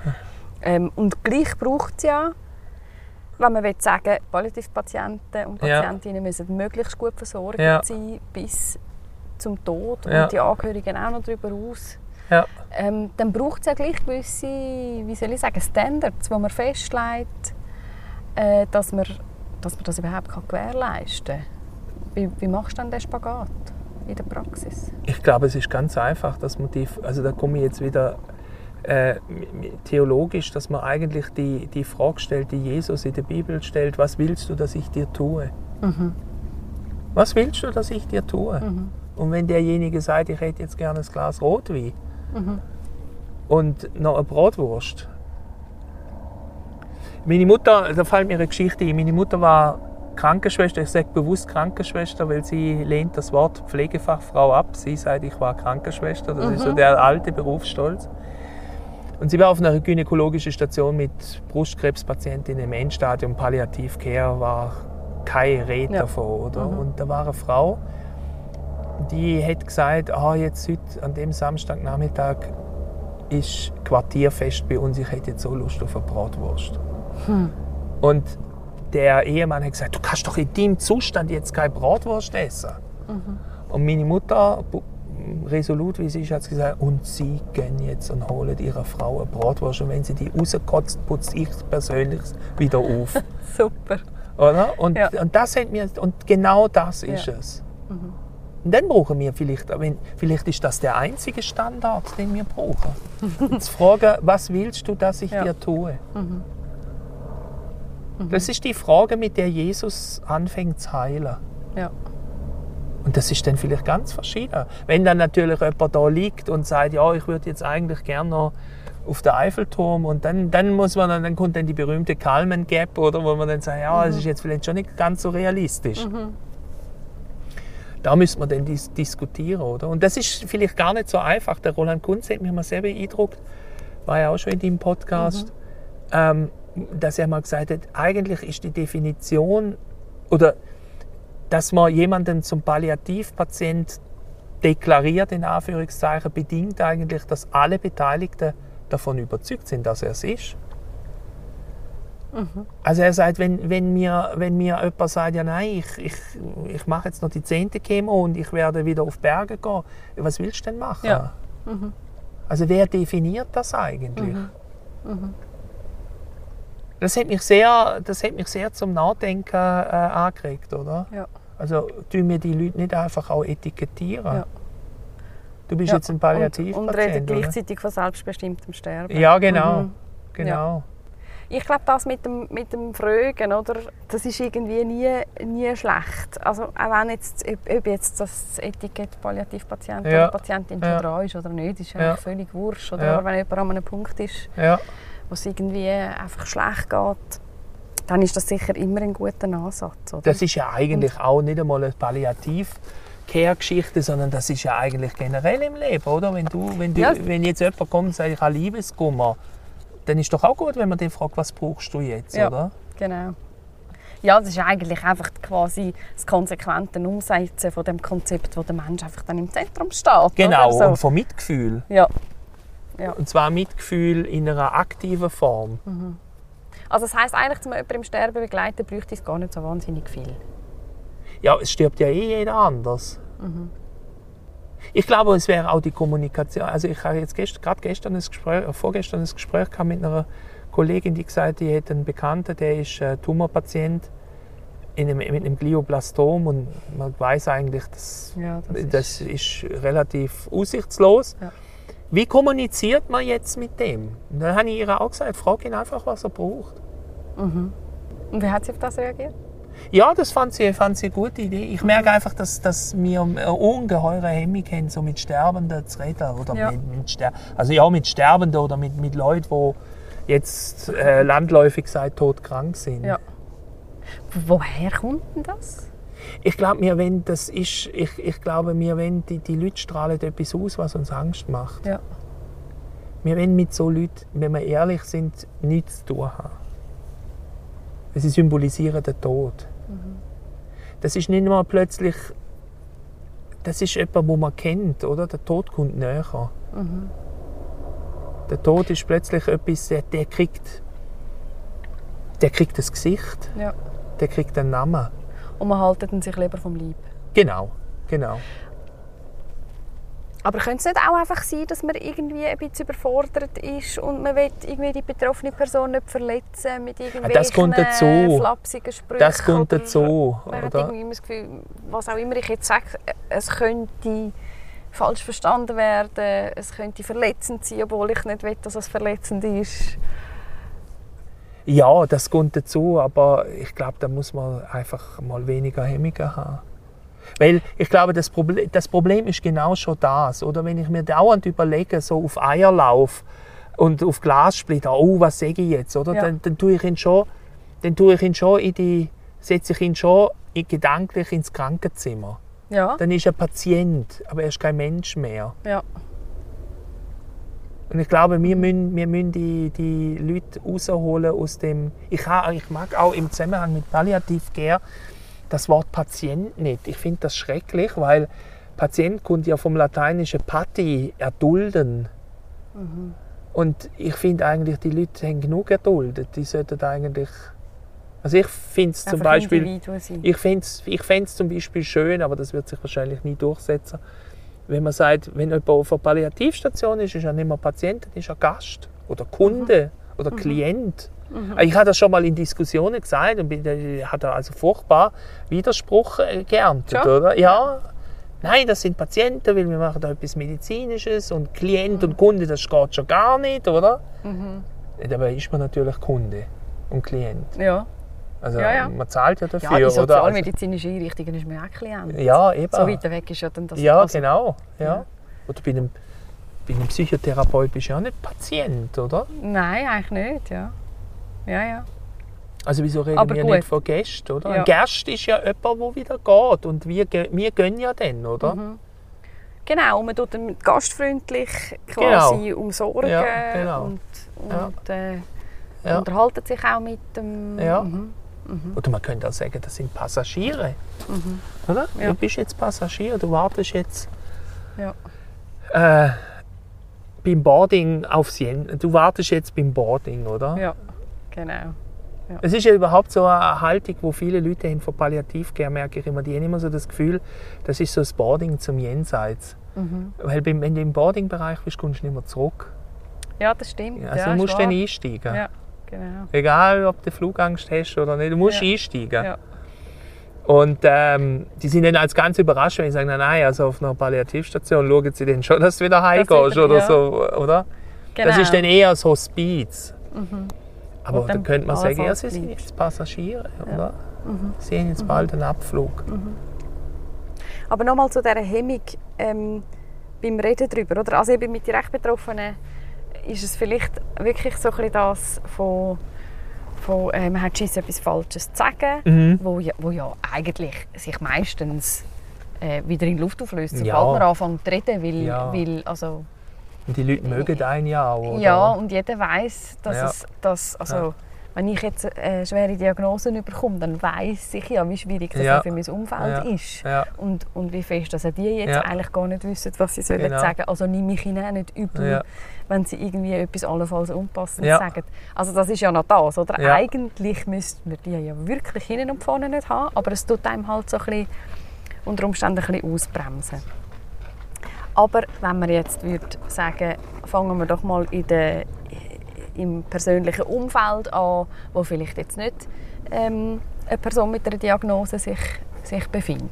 Ähm, und gleich braucht es ja, wenn man will sagen Palliativpatienten und Ja. Patientinnen müssen möglichst gut versorgt Ja. sein bis zum Tod Ja. und die Angehörigen auch noch darüber aus. Ja. Ähm, dann braucht es ja gleich gewisse, wie soll ich sagen, Standards, wo man festlegt, äh, dass, man, dass man das überhaupt kann gewährleisten kann. Wie, wie machst du denn den Spagat in der Praxis? Ich glaube, es ist ganz einfach, dass man die, also da komme ich jetzt wieder äh, theologisch, dass man eigentlich die, die Frage stellt, die Jesus in der Bibel stellt, was willst du, dass ich dir tue? Was willst du, dass ich dir tue? Und wenn derjenige sagt, ich hätte jetzt gerne ein Glas Rotwein und noch eine Bratwurst. Meine Mutter, da fällt mir eine Geschichte ein, meine Mutter war Krankenschwester, ich sage bewusst Krankenschwester, weil sie lehnt das Wort Pflegefachfrau ab. Sie sagt, ich war Krankenschwester, das ist so der alte Berufsstolz. Und sie war auf einer gynäkologischen Station mit Brustkrebspatientinnen im Endstadium, Palliativcare war keine Rede Ja. davon. Oder? Und da war eine Frau, die hat gesagt, ah, jetzt heute an dem Samstagnachmittag ist Quartierfest bei uns, ich hätte jetzt so Lust auf eine Bratwurst. Und der Ehemann hat gesagt, du kannst doch in deinem Zustand jetzt keine Bratwurst essen. Und meine Mutter, resolut wie sie ist, hat gesagt, und sie gehen jetzt und holen ihrer Frau eine Bratwurst und wenn sie die rauskotzt, putze ich persönlich wieder auf. Super. Oder? Und, Ja. und, das hat mir, und genau das ist Ja. es. Und dann brauchen wir vielleicht, vielleicht ist das der einzige Standard, den wir brauchen. Zu fragen, was willst du, dass ich Ja. dir tue? Das ist die Frage, mit der Jesus anfängt zu heilen. Ja. Und das ist dann vielleicht ganz verschieden. Wenn dann natürlich jemand da liegt und sagt, ja, ich würde jetzt eigentlich gerne noch auf den Eiffelturm und dann, dann muss man dann, dann kommt dann die berühmte Kalman Gap oder wo man dann sagt, ja, das ist jetzt vielleicht schon nicht ganz so realistisch. da müssen wir dann dis diskutieren, oder? Und das ist vielleicht gar nicht so einfach. Der Roland Kunz hat mich mal sehr beeindruckt, war ja auch schon in deinem Podcast, ähm, dass er mal gesagt hat, eigentlich ist die Definition oder dass man jemanden zum Palliativpatient deklariert, in Anführungszeichen, bedingt eigentlich, dass alle Beteiligten davon überzeugt sind, dass er es ist. Also er sagt, wenn, wenn, mir, wenn mir jemand sagt, ja nein, ich, ich, ich mache jetzt noch die zehnte Chemo und ich werde wieder auf Berge gehen, was willst du denn machen? Ja. Also wer definiert das eigentlich? Das hat mich sehr, das hat mich sehr zum Nachdenken äh, angeregt, oder? Ja. Also tun wir die Leute nicht einfach auch etikettieren? Ja. Du bist Ja, jetzt ein Und, Palliativpatient, und reden oder? gleichzeitig von selbstbestimmtem Sterben. Ja, genau. Mhm. genau. Ich glaube, das mit dem, mit dem Fragen, oder, das ist irgendwie nie, nie schlecht. Also auch wenn jetzt, ob, jetzt das Etikett Palliativpatient Ja. oder Patientin Ja. dran ist oder nicht, ist Ja. eigentlich völlig wurscht. Oder Ja. Wenn jemand an einem Punkt ist, Ja. wo es irgendwie einfach schlecht geht, dann ist das sicher immer ein guter Ansatz. Oder? Das ist ja eigentlich auch nicht einmal eine Palliativ-Care-Geschichte, sondern das ist ja eigentlich generell im Leben, oder? Wenn, du, wenn, du, Ja. wenn jetzt jemand kommt und sagt, ich habe Liebeskummer, dann ist doch auch gut, wenn man den fragt, was brauchst du jetzt, Ja. oder? Genau. Ja, das ist eigentlich einfach quasi das konsequente Umsetzen von dem Konzept, wo der Mensch einfach dann im Zentrum steht. Genau, Oder? und So. von Mitgefühl. Ja. Und zwar Mitgefühl in einer aktiven Form. Also das heisst eigentlich, um jemanden im Sterben begleiten, bräuchte es gar nicht so wahnsinnig viel. Ja, es stirbt ja eh jeder anders. Ich glaube, es wäre auch die Kommunikation. Also ich habe jetzt gest, gerade gestern ein Gespräch, äh, vorgestern ein Gespräch gehabt mit einer Kollegin, die gesagt hat, die hat einen Bekannten, der ist äh, Tumorpatient in einem, mit einem Glioblastom und man weiß eigentlich, dass Ja, das das ist relativ aussichtslos. Ja. Wie kommuniziert man jetzt mit dem? Und dann habe ich ihr auch gesagt, frag ihn einfach, was er braucht. Und wie hat sie auf das reagiert? Ja, das fand sie, fand sie eine gute Idee. Ich merke einfach, dass, dass wir eine ungeheure Hemmung haben, so mit Sterbenden zu reden. Oder Ja. mit, mit Ster also ja, mit Sterbenden oder mit, mit Leuten, die jetzt äh, landläufig gesagt todkrank sind. Ja. Woher kommt denn das? Ich glaube, wir wenn das ist, ich, ich glaube, wir wenn die, die Leute strahlen etwas aus, was uns Angst macht. Ja. Wir wollen mit so Leuten, wenn wir ehrlich sind, nichts zu tun haben. Sie symbolisieren den Tod. Das ist nicht mal plötzlich. Das ist jemand, den man kennt, oder? Der Tod kommt näher. Der Tod ist plötzlich etwas, der, der kriegt. Der kriegt das Gesicht, ja. der kriegt einen Namen. Und man haltet ihn sich lieber vom Leib. Genau, genau. Aber könnte es nicht auch einfach sein, dass man irgendwie ein bisschen überfordert ist und man will irgendwie die betroffene Person nicht verletzen mit irgendwelchen das kommt dazu. flapsigen Sprüchen? Das kommt oder dazu, Man hat oder? irgendwie immer das Gefühl, was auch immer ich jetzt sage, es könnte falsch verstanden werden, es könnte verletzend sein, obwohl ich nicht will, dass es verletzend ist. Ja, das kommt dazu, aber ich glaube, da muss man einfach mal weniger Hemmungen haben. Weil ich glaube, das Problem, das Problem ist genau schon das. Oder wenn ich mir dauernd überlege, so auf Eierlauf und auf Glassplitter, oh, was sage ich jetzt, oder? Ja. Dann, dann tue ich ihn schon, dann tue ich ihn schon in die, setze ich ihn schon gedanklich ins Krankenzimmer. Ja, Dann ist er Patient, aber er ist kein Mensch mehr. ja, Und ich glaube, wir müssen, wir müssen die, die Leute rausholen aus dem. Ich, ha- ich mag auch im Zusammenhang mit Palliativ Care das Wort Patient nicht. Ich finde das schrecklich, weil Patient kommt ja vom lateinischen pati, erdulden. Und ich finde eigentlich, die Leute haben genug erduldet. Die sollten eigentlich. Also ich finde es zum Beispiel. Ich fände es ich fänd's zum Beispiel schön, aber das wird sich wahrscheinlich nie durchsetzen, wenn man sagt, wenn jemand auf einer Palliativstation ist, ist er nicht mehr Patient, dann ist er Gast oder Kunde oder Klient. Ich habe das schon mal in Diskussionen gesagt und bin, da hat also furchtbar Widerspruch äh, geerntet, Schon? oder? Ja. Nein, das sind Patienten, weil wir machen da etwas Medizinisches und Klient und Kunde, das geht schon gar nicht, oder? Ja, Dabei ist man natürlich Kunde und Klient. Ja, Also Ja, ja. man zahlt ja dafür, ja oder? Also, sozialmedizinischen Einrichtungen ist man auch Klient. ja, eben. So weit weg ist ja dann das. ja, also- genau. Ja. Ja. Oder bei einem, bei einem Psychotherapeut bist du ja auch nicht Patient, oder? Nein, eigentlich nicht, ja. Ja, ja. Also wieso reden Aber wir gut. nicht von Gästen, oder? Ja. Ein Gast ist ja jemand, der wieder geht und wir, wir gehen ja dann, oder? Genau, und man tut ihn gastfreundlich quasi umsorgen Ja, genau. und, Ja. und äh, Ja. unterhalten sich auch mit dem... Ja. Mhm. Oder man könnte auch sagen, das sind Passagiere. Oder? Ja. Du bist jetzt Passagier, du wartest jetzt Ja. äh, beim Boarding aufs Jen. Du wartest jetzt beim Boarding, oder? ja, genau. Es ist ja überhaupt so eine Haltung, wo viele Leute haben von Palliativcare, merke ich immer, die haben immer so das Gefühl, das ist so das Boarding zum Jenseits. Mhm. Weil wenn du im Boarding-Bereich bist, kommst du nicht mehr zurück. Ja, das stimmt. Also ja, du musst dann einsteigen. Ja, genau. Egal, ob du Flugangst hast oder nicht, du musst Ja. einsteigen. Ja. Und ähm, die sind dann als ganz überrascht, wenn ich sage, nein, also auf einer Palliativstation schauen sie dann schon, dass du wieder heimgehst oder ja. so, oder? genau. Das ist dann eher das Hospiz. Aber da dann könnte man sagen, ja, sie sind jetzt Passagiere, oder? Mhm. Sie haben jetzt bald einen Abflug. Aber nochmal zu dieser Hemmung ähm, beim Reden darüber. Oder? Also eben mit den Rechtbetroffenen ist es vielleicht wirklich so ein das von, von äh, man hat Schiss, etwas Falsches zu sagen, Mhm. wo, ja, wo ja eigentlich sich meistens äh, wieder in Luft auflöst, sobald Ja. man anfängt zu reden. Weil, Ja. weil, also, Und die Leute mögen einen ja auch, oder? ja, und jeder weiß, dass Ja. es, dass, also, Ja. wenn ich jetzt eine schwere Diagnose bekomme, dann weiß ich ja, wie schwierig das Ja. für mein Umfeld ist. Und, und wie fest, dass die jetzt eigentlich gar nicht wissen, was sie sollen Genau. sagen. Also nehme ich ihnen auch nicht übel, wenn sie irgendwie etwas allenfalls Unpassendes Ja. sagen. Also das ist ja noch das, oder? Eigentlich müssten wir die ja wirklich hinten und vorne nicht haben, aber es tut einem halt so ein bisschen, unter Umständen ein bisschen ausbremsen. Aber wenn wir jetzt würde sagen, fangen wir doch mal in der, im persönlichen Umfeld an, wo vielleicht jetzt nicht ähm, eine Person mit einer Diagnose sich, sich befindet.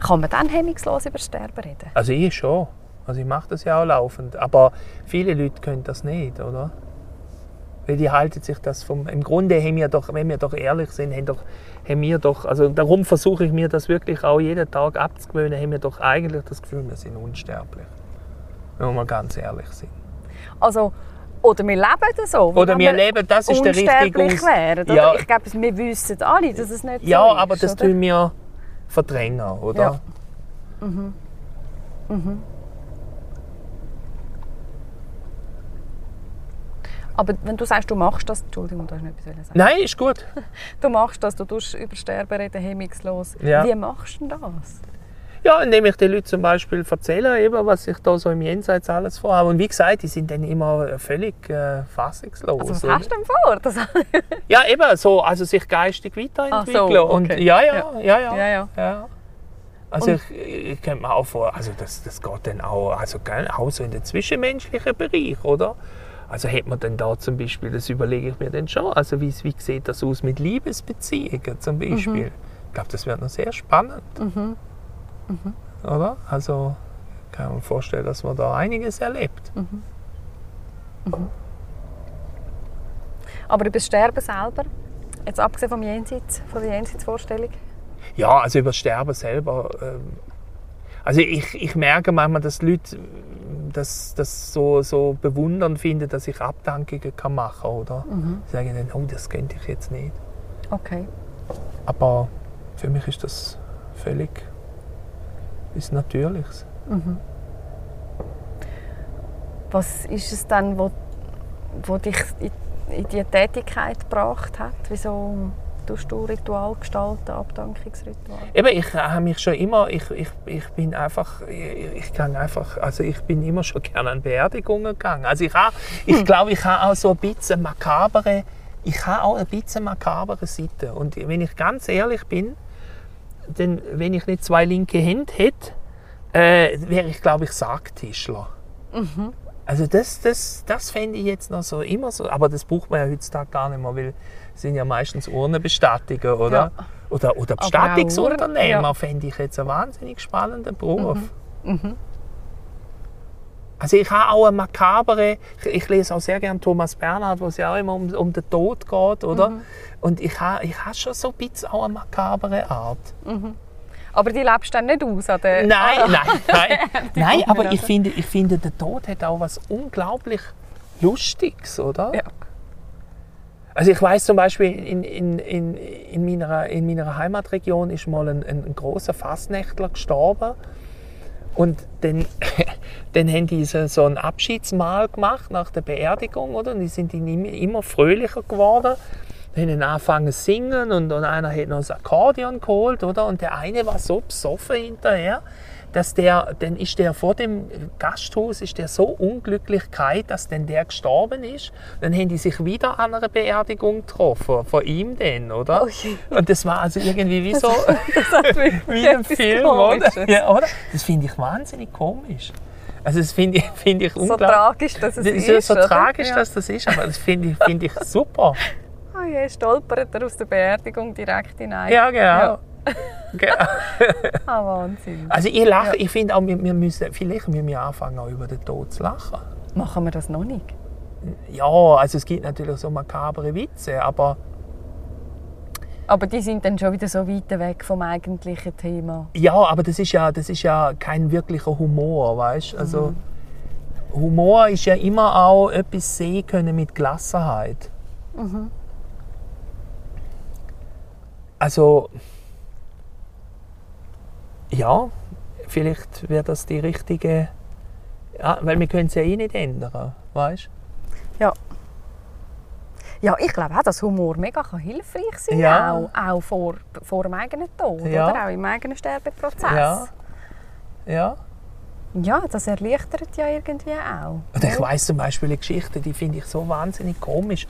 Kann man dann hemmungslos über Sterben reden? Also ich schon. Also ich mache das ja auch laufend. Aber viele Leute können das nicht, oder? Weil die halten sich das vom... Im Grunde haben wir doch, wenn wir doch ehrlich sind, haben, doch, haben wir doch... Also darum versuche ich mir das wirklich auch jeden Tag abzugewöhnen, haben wir doch eigentlich das Gefühl, wir sind unsterblich. Wenn wir mal ganz ehrlich sind. Also, oder wir leben so. Oder wenn wir leben, das ist der richtige Aus- wären. Ja. Ich glaube, wir wissen alle, dass es nicht Ja, so ist. aber das oder? tun wir verdrängen, oder? Ja. Mhm. Aber wenn du sagst, du machst das, Entschuldigung, du hast noch etwas sagen. Nein, ist gut. Du machst das, du tust über Sterben reden, hemmungslos. Ja. Wie machst du das? Ja, indem ich den Leuten zum Beispiel erzähle, eben, was ich da so im Jenseits alles vorhabe. Und wie gesagt, die sind dann immer völlig äh, fassungslos. Also was oder? hast du denn vor? Das, Ja, eben so, also sich geistig weiterentwickeln. So, Und okay. ja, ja, ja, ja. Ja, ja. ja. Also Und- ich, ich könnte mir auch vor, also das, das geht dann auch, also auch so in den zwischenmenschlichen Bereich, oder? Also hat man dann da zum Beispiel, das überlege ich mir dann schon, also wie, wie sieht das aus mit Liebesbeziehungen zum Beispiel? Ich glaube, das wird noch sehr spannend. Oder? Also kann man vorstellen, dass man da einiges erlebt. aber über das Sterben selber, jetzt abgesehen vom Jenseits, von der Jenseitsvorstellung, Ja, also über das Sterben selber. Ähm, also ich, ich merke manchmal, dass Leute das, das so, so bewundernd finden, dass ich Abdankungen kann machen kann. Oder? Sie sagen dann, oh, das könnte ich jetzt nicht. okay. Aber für mich ist das völlig ist Natürliches. Was ist es dann, wo, wo dich in, in diese Tätigkeit gebracht hat? Wieso tust du Ritual gestalten, Abdankungsritual? Eben, ich habe mich schon immer, ich, ich, ich bin einfach, ich, ich kann einfach, also ich bin immer schon gerne an Beerdigungen gegangen. Also ich habe, ich glaube, ich habe auch so ein bisschen makabere, ich habe auch ein bisschen makabere Seite. Und wenn ich ganz ehrlich bin, denn wenn ich nicht zwei linke Hände hätte, äh, wäre ich, glaube ich, Sargtischler. Also das, das, das fände ich jetzt noch so immer so, aber das braucht man ja heutzutage gar nicht mehr, weil sind ja meistens Urnenbestattungen, oder? Ja. Oder, oder Bestattungsunternehmer ja. fände ich jetzt einen wahnsinnig spannenden Beruf. Also ich habe auch eine makabere, ich, ich lese auch sehr gerne Thomas Bernhard, wo es ja auch immer um, um den Tod geht, oder? Und ich habe ich habe schon so ein bisschen auch eine makabere Art. Aber die lebst du dann nicht aus? An der, Nein, Ah, nein, nein. nein, kommt aber ich finde, ich finde, der Tod hat auch was unglaublich Lustiges, oder? Ja. Also ich weiß zum Beispiel, in, in, in, in, meiner, in meiner Heimatregion ist mal ein, ein, ein großer Fastnächtler gestorben. Und dann, dann haben die so, so ein Abschiedsmahl gemacht nach der Beerdigung, oder? Und die sind immer, immer fröhlicher geworden. Dann haben angefangen zu singen und, und einer hat noch das Akkordeon geholt, oder? Und der eine war so besoffen hinterher, dass der, dann ist der vor dem Gasthaus ist der so unglücklich kalt, dass dann der gestorben ist. Dann haben die sich wieder an einer Beerdigung getroffen, von ihm dann, oder? Okay. Und das war also irgendwie wie so, Das wie ein Film, oder? Ja, oder? Das finde ich wahnsinnig komisch. Also das finde ich, finde ich So unglaublich. tragisch, dass es Das ist ist. so oder? tragisch, ja. dass das ist, aber das finde ich, finde ich super. Oh je, stolpert er aus der Beerdigung direkt hinein. Ja, genau. Genau. Ah, Wahnsinn. Also ich lache, ich finde auch, wir, wir müssen, vielleicht müssen wir anfangen, auch über den Tod zu lachen. Machen wir das noch nicht? Ja, also es gibt natürlich so makabere Witze, aber Aber die sind dann schon wieder so weit weg vom eigentlichen Thema. ja, aber das ist ja, das ist ja kein wirklicher Humor, weißt? Also Humor ist ja immer auch etwas sehen können mit Gelassenheit. Also ja, vielleicht wäre das die richtige, ja, weil wir können es ja eh nicht ändern, weißt? Ja. Ja, ich glaube auch, dass Humor mega kann hilfreich sein Ja. auch, auch vor, vor dem eigenen Tod Ja. oder auch im eigenen Sterbeprozess. Ja. Ja. Ja, das erleichtert ja irgendwie auch. Und ich weiß zum Beispiel eine Geschichte, die finde ich so wahnsinnig komisch.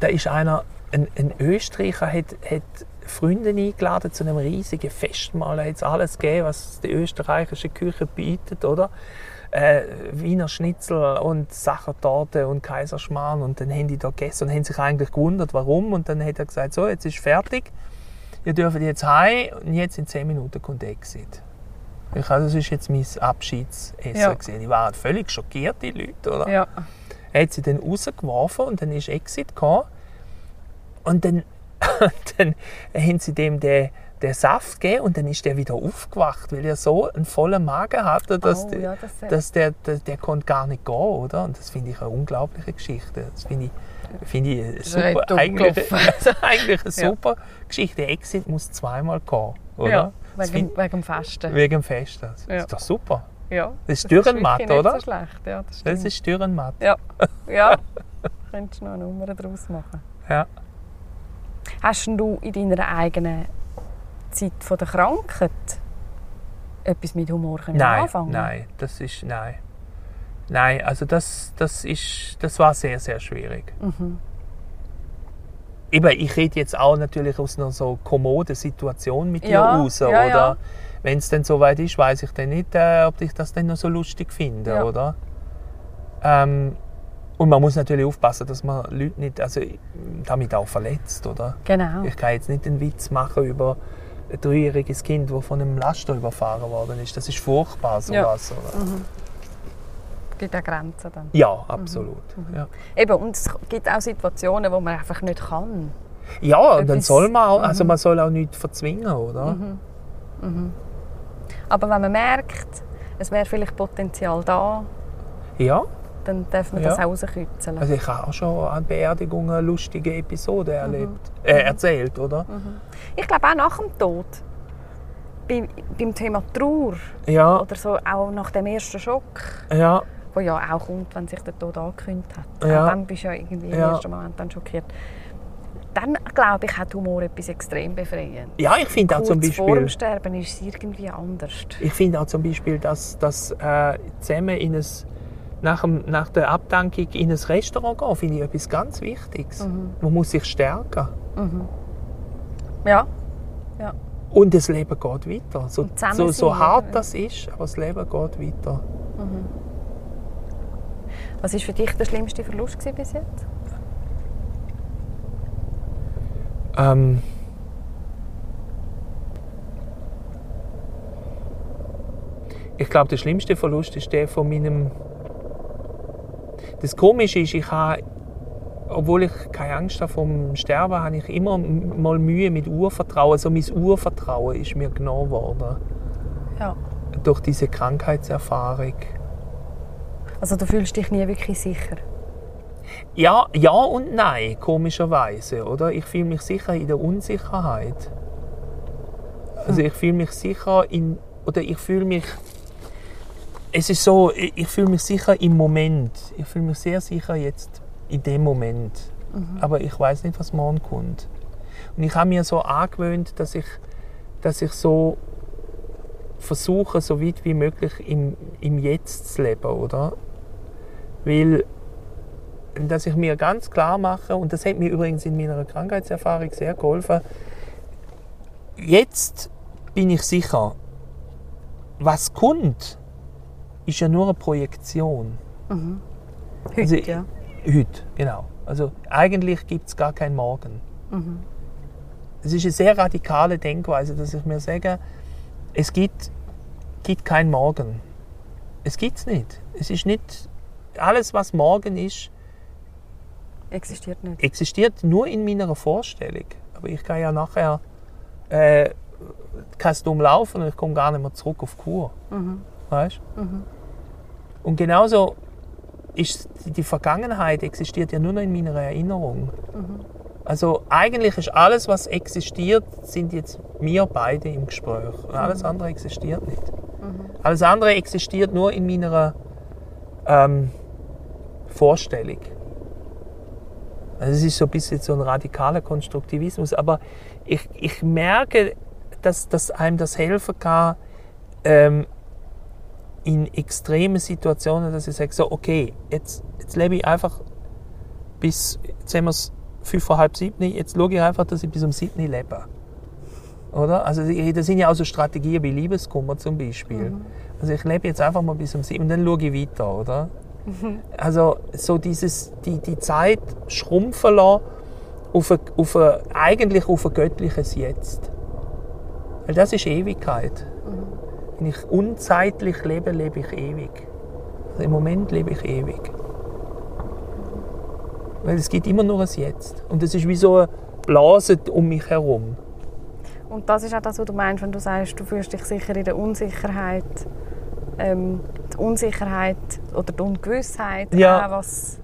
Da ist einer, ein, ein Österreicher, hat, hat Freunde eingeladen zu einem riesigen Festmahl. Da hat es alles gegeben, was die österreichische Küche bietet, oder? Äh, Wiener Schnitzel und Sachertorte und Kaiserschmarrn. Und dann haben die da gegessen und haben sich eigentlich gewundert, warum. Und dann hat er gesagt, so, jetzt ist fertig. Ihr dürft jetzt heim und jetzt in 10 Minuten kommt Exit. Ich, also, das ist jetzt mein Abschiedsessen. Ja. gewesen. Die waren völlig schockiert, die Leute. Oder? Ja. Er hat sie dann rausgeworfen und dann ist Exit gekommen. Und dann, dann haben sie dem den, den Saft gegeben und dann ist der wieder aufgewacht, weil er so einen vollen Magen hatte, dass, Oh, der, ja, das, äh, dass der, der, der konnte gar nicht gehen, oder? Und das finde ich eine unglaubliche Geschichte. Das finde ich, finde ich eine ist super, eigentlich, gelaufen. eigentlich eine Ja. super Geschichte. Exit muss zweimal gehen, oder? ja, wegen, find- wegen dem Fasten. wegen dem Fest. Das Ja. ist doch super. Ja, Das ist Dürrenmatt, oder? Nicht so schlecht, ja, das. Das ist Dürrenmatt. ja, ja. könntest du noch eine Nummer daraus machen. Ja. Hast du in deiner eigenen Zeit von der Krankheit etwas mit Humor können Nein, anfangen? nein, das ist nein. Nein, also das, das, ist, das war sehr, sehr schwierig. Mhm. Eben, ich rede jetzt auch natürlich aus einer so kommoden Situation mit dir Ja, raus, ja, oder? ja. Wenn es dann soweit ist, weiß ich dann nicht, äh, ob ich das dann noch so lustig finde, oder? Ähm, und man muss natürlich aufpassen, dass man Leute nicht, also damit auch verletzt, oder? Genau. Ich kann jetzt nicht einen Witz machen über ein dreijähriges Kind, das von einem Laster überfahren worden ist. Das ist furchtbar, Ja. sowas. Oder? Es gibt auch Grenzen dann. Ja, absolut. Mhm. Ja, Eben, und es gibt auch Situationen, wo man einfach nicht kann. ja und dann Etwas- soll man auch, Mhm. also man soll auch nichts verzwingen, oder? Aber wenn man merkt, es wäre vielleicht Potenzial da, Ja, dann darf man Ja. das auch rauskitzeln. also ich habe auch schon an Beerdigungen lustige Episoden Mhm. erlebt, äh, erzählt, oder? Ich glaube auch nach dem Tod, beim, beim Thema Trauer Ja, oder so, auch nach dem ersten Schock, ja, wo ja auch kommt, wenn sich der Tod angekündigt hat. Ja. Auch dann bist du ja irgendwie im ersten Moment dann schockiert. Dann, glaube ich, hat Humor etwas extrem befreiend. ja, ich finde auch Kurz zum vor dem Beispiel, Sterben ist es irgendwie anders. ich finde auch zum Beispiel, dass, dass äh, zusammen in ein, nach, dem, nach der Abdankung in ein Restaurant gehen, finde ich etwas ganz Wichtiges. Mhm. Man muss sich stärken. Ja, Und das Leben geht weiter. So, so, so hart das ist, aber das Leben geht weiter. was war für dich der schlimmste Verlust bis jetzt? Ähm, ich glaube, der schlimmste Verlust ist der von meinem. Das Komische ist, ich habe, obwohl ich keine Angst habe vom Sterben, habe ich immer mal Mühe mit Urvertrauen. Also mein Urvertrauen ist mir genommen worden Ja. durch diese Krankheitserfahrung. Also du fühlst dich nie wirklich sicher. Ja, ja und nein, komischerweise, oder? Ich fühle mich sicher in der Unsicherheit. Also ich fühle mich sicher in, oder ich fühle mich, es ist so, ich ich fühle mich sicher im Moment. Ich fühle mich sehr sicher jetzt in dem Moment. Aber ich weiß nicht, was morgen kommt. Und ich habe mir so angewöhnt, dass ich, dass ich so versuche, so weit wie möglich im, im Jetzt zu leben, oder? Weil, dass ich mir ganz klar mache, und das hat mir übrigens in meiner Krankheitserfahrung sehr geholfen, jetzt bin ich sicher, was kommt, ist ja nur eine Projektion. Heute, Also, ja. Heute, genau. Also eigentlich gibt es gar keinen Morgen. Es ist eine sehr radikale Denkweise, dass ich mir sage, es gibt, gibt keinen Morgen. Es gibt es nicht. Es ist nicht, alles was morgen ist, Existiert nicht. existiert nur in meiner Vorstellung. Aber ich kann ja nachher äh, kannst dumm laufen und ich komme gar nicht mehr zurück auf Kur. Weißt? Und genauso ist die- Vergangenheit existiert ja nur noch in meiner Erinnerung. Also eigentlich ist alles, was existiert, sind jetzt wir beide im Gespräch. Und alles andere existiert nicht. Alles andere existiert nur in meiner ähm, Vorstellung. Also es ist so ein bisschen so ein radikaler Konstruktivismus, aber ich, ich merke, dass, dass einem das helfen kann, ähm, in extremen Situationen, dass ich sage, so, okay, jetzt, jetzt lebe ich einfach bis, jetzt haben wir es fünf vor halb sieben, jetzt schaue ich einfach, dass ich bis um sieben lebe. Oder? Also das sind ja auch so Strategien wie Liebeskummer zum Beispiel. Also ich lebe jetzt einfach mal bis um sieben und dann schaue ich weiter, oder? Also so dieses, die, die Zeit schrumpfen lassen auf, ein, auf ein, eigentlich auf ein göttliches Jetzt. Weil das ist Ewigkeit. Wenn ich unzeitlich lebe, lebe ich ewig. Also Im Moment lebe ich ewig. Weil es gibt immer nur ein Jetzt. Und es ist wie so eine Blase um mich herum. Und das ist auch das, was du meinst, wenn du sagst, du fühlst dich sicher in der Unsicherheit. Ähm, die Unsicherheit oder die Ungewissheit, Ja. auch was,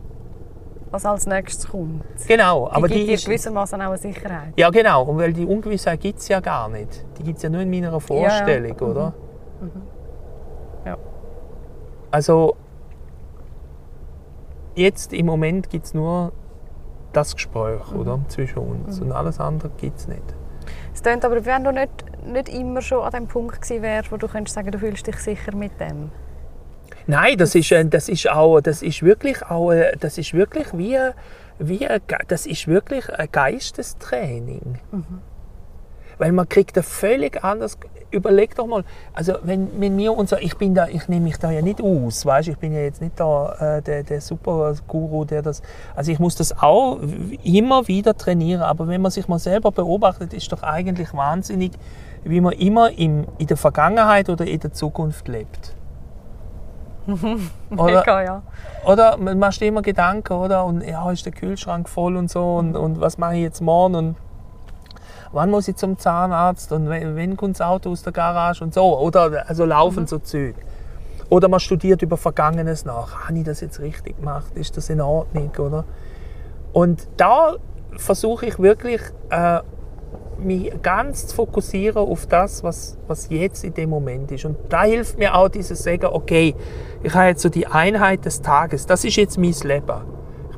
was als nächstes kommt. Genau, Die aber gibt die dir ist, gewissermaßen auch eine Sicherheit. Ja, genau. Und weil die Ungewissheit gibt es ja gar nicht. Die gibt es ja nur in meiner Vorstellung, Mhm. Oder? Ja. Also, jetzt im Moment gibt es nur das Gespräch, Mhm. oder? Zwischen uns. Und alles andere gibt es nicht. Es klingt aber, wenn du nicht, nicht immer schon an dem Punkt gewesen wärst, wo du könntest sagen, du fühlst dich sicher mit dem. Nein, das ist, äh, das ist auch, das ist wirklich auch, äh, das ist wirklich wie, wie, ein Ge- das ist wirklich ein Geistestraining. Weil man kriegt ein völlig anderes, überleg doch mal, also wenn, wenn mir unser, ich bin da, ich nehme mich da ja nicht aus, weißt, ich bin ja jetzt nicht da äh, der, der super Guru, der das, also ich muss das auch immer wieder trainieren, aber wenn man sich mal selber beobachtet, ist doch eigentlich wahnsinnig, wie man immer im, in der Vergangenheit oder in der Zukunft lebt. Oder, Mega, ja. oder man macht immer Gedanken, oder? Und ja, ist der Kühlschrank voll und so und, und was mache ich jetzt morgen und wann muss ich zum Zahnarzt und wenn, wenn kommt das Auto aus der Garage und so, oder? Also laufen so Züge. Oder man studiert über Vergangenes nach. Habe ich das jetzt richtig gemacht? Ist das in Ordnung, oder? Und da versuche ich wirklich, äh, mich ganz zu fokussieren auf das, was, was jetzt in dem Moment ist. Und da hilft mir auch dieses Sagen, okay, ich habe jetzt so die Einheit des Tages, das ist jetzt mein Leben.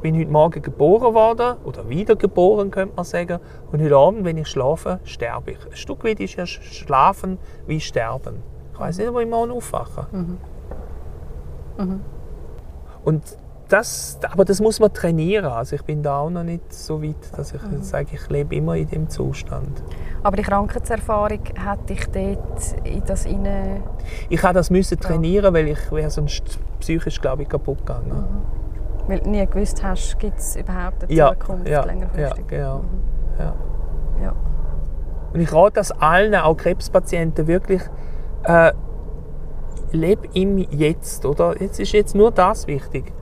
Ich bin heute Morgen geboren worden, oder wiedergeboren, könnte man sagen. Und heute Abend, wenn ich schlafe, sterbe ich. Ein Stück weit ist ja Sch- Schlafen wie Sterben. Ich weiß nicht, wo ich morgen aufwache. Und das, aber das muss man trainieren. Also ich bin da auch noch nicht so weit, dass ich sage, ich lebe immer in dem Zustand. Aber die Krankheitserfahrung hat dich dort in das inne Ich habe das müssen trainieren, weil ich wäre sonst psychisch, glaube ich, kaputt gegangen. Weil du nie gewusst hast, gibt es überhaupt eine Ja, Zukunft ja, ja, längerfristig. genau. Ja. Ja. Und ich rate das allen, auch Krebspatienten, wirklich, äh, leb im Jetzt, oder? Jetzt ist jetzt nur das wichtig.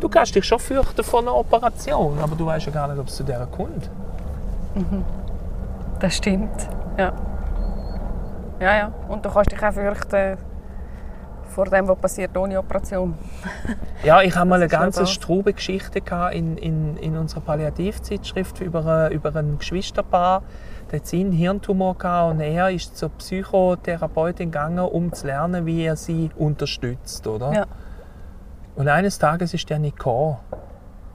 Du kannst dich schon fürchten vor einer Operation, aber du weißt ja gar nicht, ob es zu der kommt. Das stimmt. Ja. Ja, ja. Und du kannst dich auch fürchten vor dem, was passiert ohne Operation. Ja, ich habe mal eine ganz strube Geschichte in, in, in unserer Palliativzeitschrift über, ein- über ein Geschwisterpaar. Der hat einen Hirntumor gehabt und er ist zur Psychotherapeutin gegangen, um zu lernen, wie er sie unterstützt, oder? Ja. Und eines Tages ist der nicht gekommen.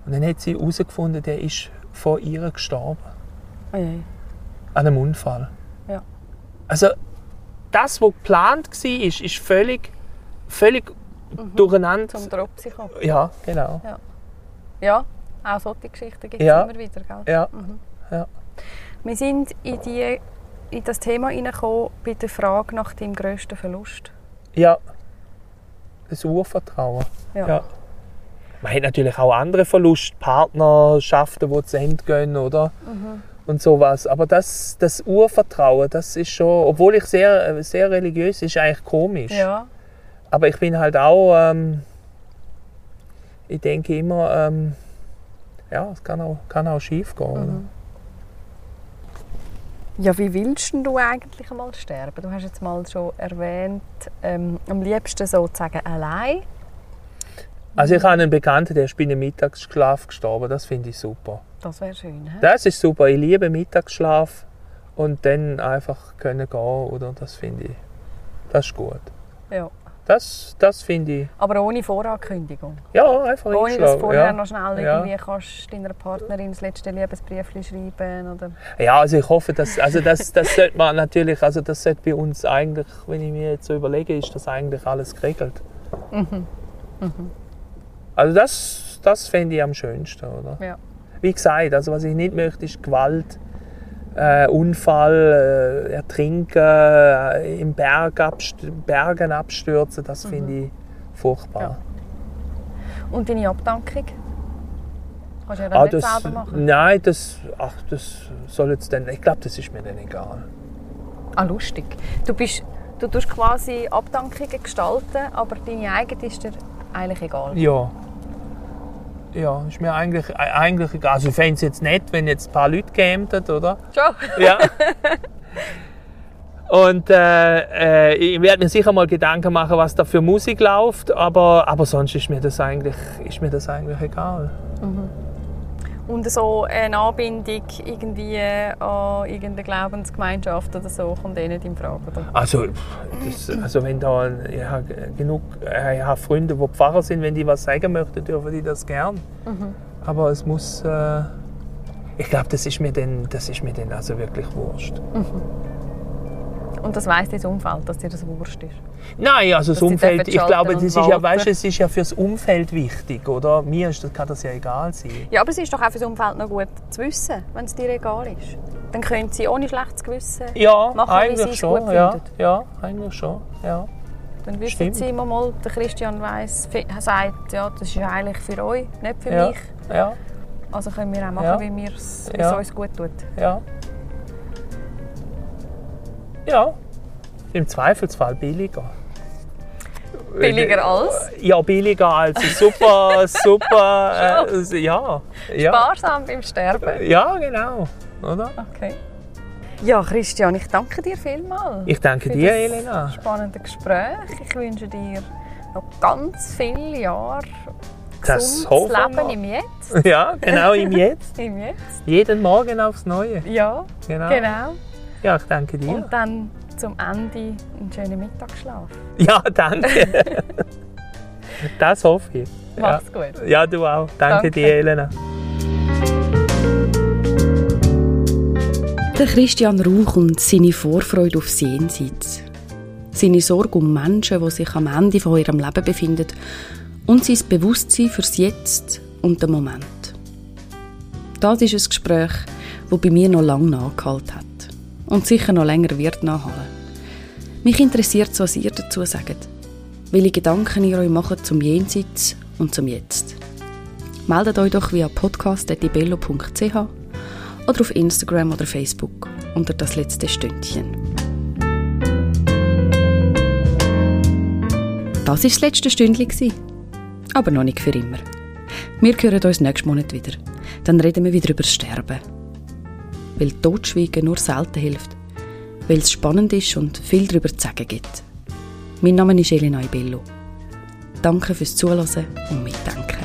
Und dann hat sie herausgefunden, der ist vor ihr gestorben. Oh. An einem Unfall. Ja. Also, das, was geplant war, ist, ist völlig, völlig durcheinander. Zum Drops kommen. Ja, genau. Ja, auch solche Geschichten gibt es Ja. immer wieder. Gell? Ja. Wir sind in, die, in das Thema hineingekommen bei der Frage nach deinem grössten Verlust. Ja. Das Urvertrauen. Ja. Ja. Man hat natürlich auch andere Verluste, Partnerschaften, die zu Ende gehen, oder? Und sowas. Aber das, das Urvertrauen, das ist schon, obwohl ich sehr, sehr religiös ist eigentlich komisch. Ja. Aber ich bin halt auch, ähm, ich denke immer, ähm, ja, es kann auch, kann auch schief gehen. oder? Ja, wie willst du eigentlich einmal sterben? Du hast jetzt mal schon erwähnt, ähm, am liebsten sozusagen allein. Also ich habe einen Bekannten, der ist bei einem Mittagsschlaf gestorben. Das finde ich super. Das wäre schön. He? Das ist super. Ich liebe Mittagsschlaf und dann einfach können gehen, oder? Das finde ich, das ist gut. Ja. Das, das finde ich, Aber ohne Vorankündigung. ja, einfach Ohne dass du vorher ja. noch schnell Ja. irgendwie kannst deiner Partnerin das letzte Liebesbrief schreiben oder Ja, also ich hoffe, dass, also das, das sollte man natürlich, also das sollte bei uns eigentlich, wenn ich mir jetzt so überlege, ist das eigentlich alles geregelt. Mhm. Also das, das fände ich am schönsten, oder? Ja. Wie gesagt, also was ich nicht möchte, ist Gewalt, äh, Unfall, äh, Ertrinken, äh, im Berg abst Bergen abstürzen, das finde ich furchtbar. Mhm. Ja. Und deine Abdankung? Kannst du ja Ah, nicht das, selber machen. nein, das, ach, das soll jetzt dann, ich glaube, das ist mir dann egal. Ah, lustig. Du, bist, du tust quasi Abdankungen gestalten, aber deine eigene ist dir eigentlich egal. Ja. Ja, ist mir eigentlich, äh, eigentlich egal. Also ich fände es jetzt nett, wenn jetzt ein paar Leute kämen, oder? Schon? Ja. Und äh, äh, ich werde mir sicher mal Gedanken machen, was da für Musik läuft, aber, aber sonst ist mir das eigentlich, ist mir das eigentlich egal. Und so eine Anbindung irgendwie an irgendeine Glaubensgemeinschaft oder so kommt eh nicht in Frage, oder? Also, das, also wenn da ich habe genug, äh, ich habe Freunde, die Pfarrer sind, wenn die was sagen möchten, dürfen die das gern. Aber es muss, äh, ich glaube, das ist mir dann, das ist mir dann also wirklich wurscht. Und das weiss dein Umfeld, dass dir das wurscht ist. Nein, also das Umfeld, ich glaube, das ist ja, weißt, es ist ja fürs Umfeld wichtig, oder? Mir ist das, kann das ja egal sein. Ja, aber es ist doch auch für das Umfeld noch gut zu wissen, wenn es dir egal ist. Dann können sie ohne schlechtes Gewissen Ja, machen, wie sie schon. gut Ja, finden. ja, eigentlich schon. Ja. Dann wissen Stimmt. sie immer mal, der Christian weiss, sagt, ja, das ist eigentlich für euch, nicht für Ja. mich. Ja, Also können wir auch machen, Ja. wie es Ja. uns gut tut. ja. Ja, im Zweifelsfall billiger. Billiger als? Ja, billiger als super, super. Äh, ja, ja. Sparsam beim Sterben. Ja, genau. Oder? Okay. Ja, Christian, ich danke dir vielmals. Ich danke dir, das Elena. spannende Gespräch. Ich wünsche dir noch ganz viele Jahre Das gesundes hoffen wir. Leben im Jetzt. Ja, genau, im Jetzt. Im Jetzt. Jeden Morgen aufs Neue. Ja, Genau. genau. Ja, ich danke dir. Und dann zum Ende einen schönen Mittagsschlaf. Ja, danke. das hoffe ich. Ja. Mach's gut. ja, du auch. Danke, Danke. dir, Elena. Der Christian Rauch und seine Vorfreude aufs Jenseits. Seine Sorge um Menschen, die sich am Ende von ihrem Leben befinden. Und sein Bewusstsein fürs Jetzt und den Moment. Das ist ein Gespräch, das bei mir noch lange nachgehalten hat. Und sicher noch länger wird nachhalten. Mich interessiert, was ihr dazu sagt. Welche Gedanken ihr euch macht zum Jenseits und zum Jetzt. Meldet euch doch via podcast.ibello.ch oder auf Instagram oder Facebook unter das letzte Stündchen. Das war das letzte Stündchen. Aber noch nicht für immer. Wir hören uns nächsten Monat wieder. Dann reden wir wieder über das Sterben. Weil Totschweigen nur selten hilft. Weil es spannend ist und viel darüber zu sagen gibt. Mein Name ist Elena Ibello. Danke fürs Zuhören und Mitdenken.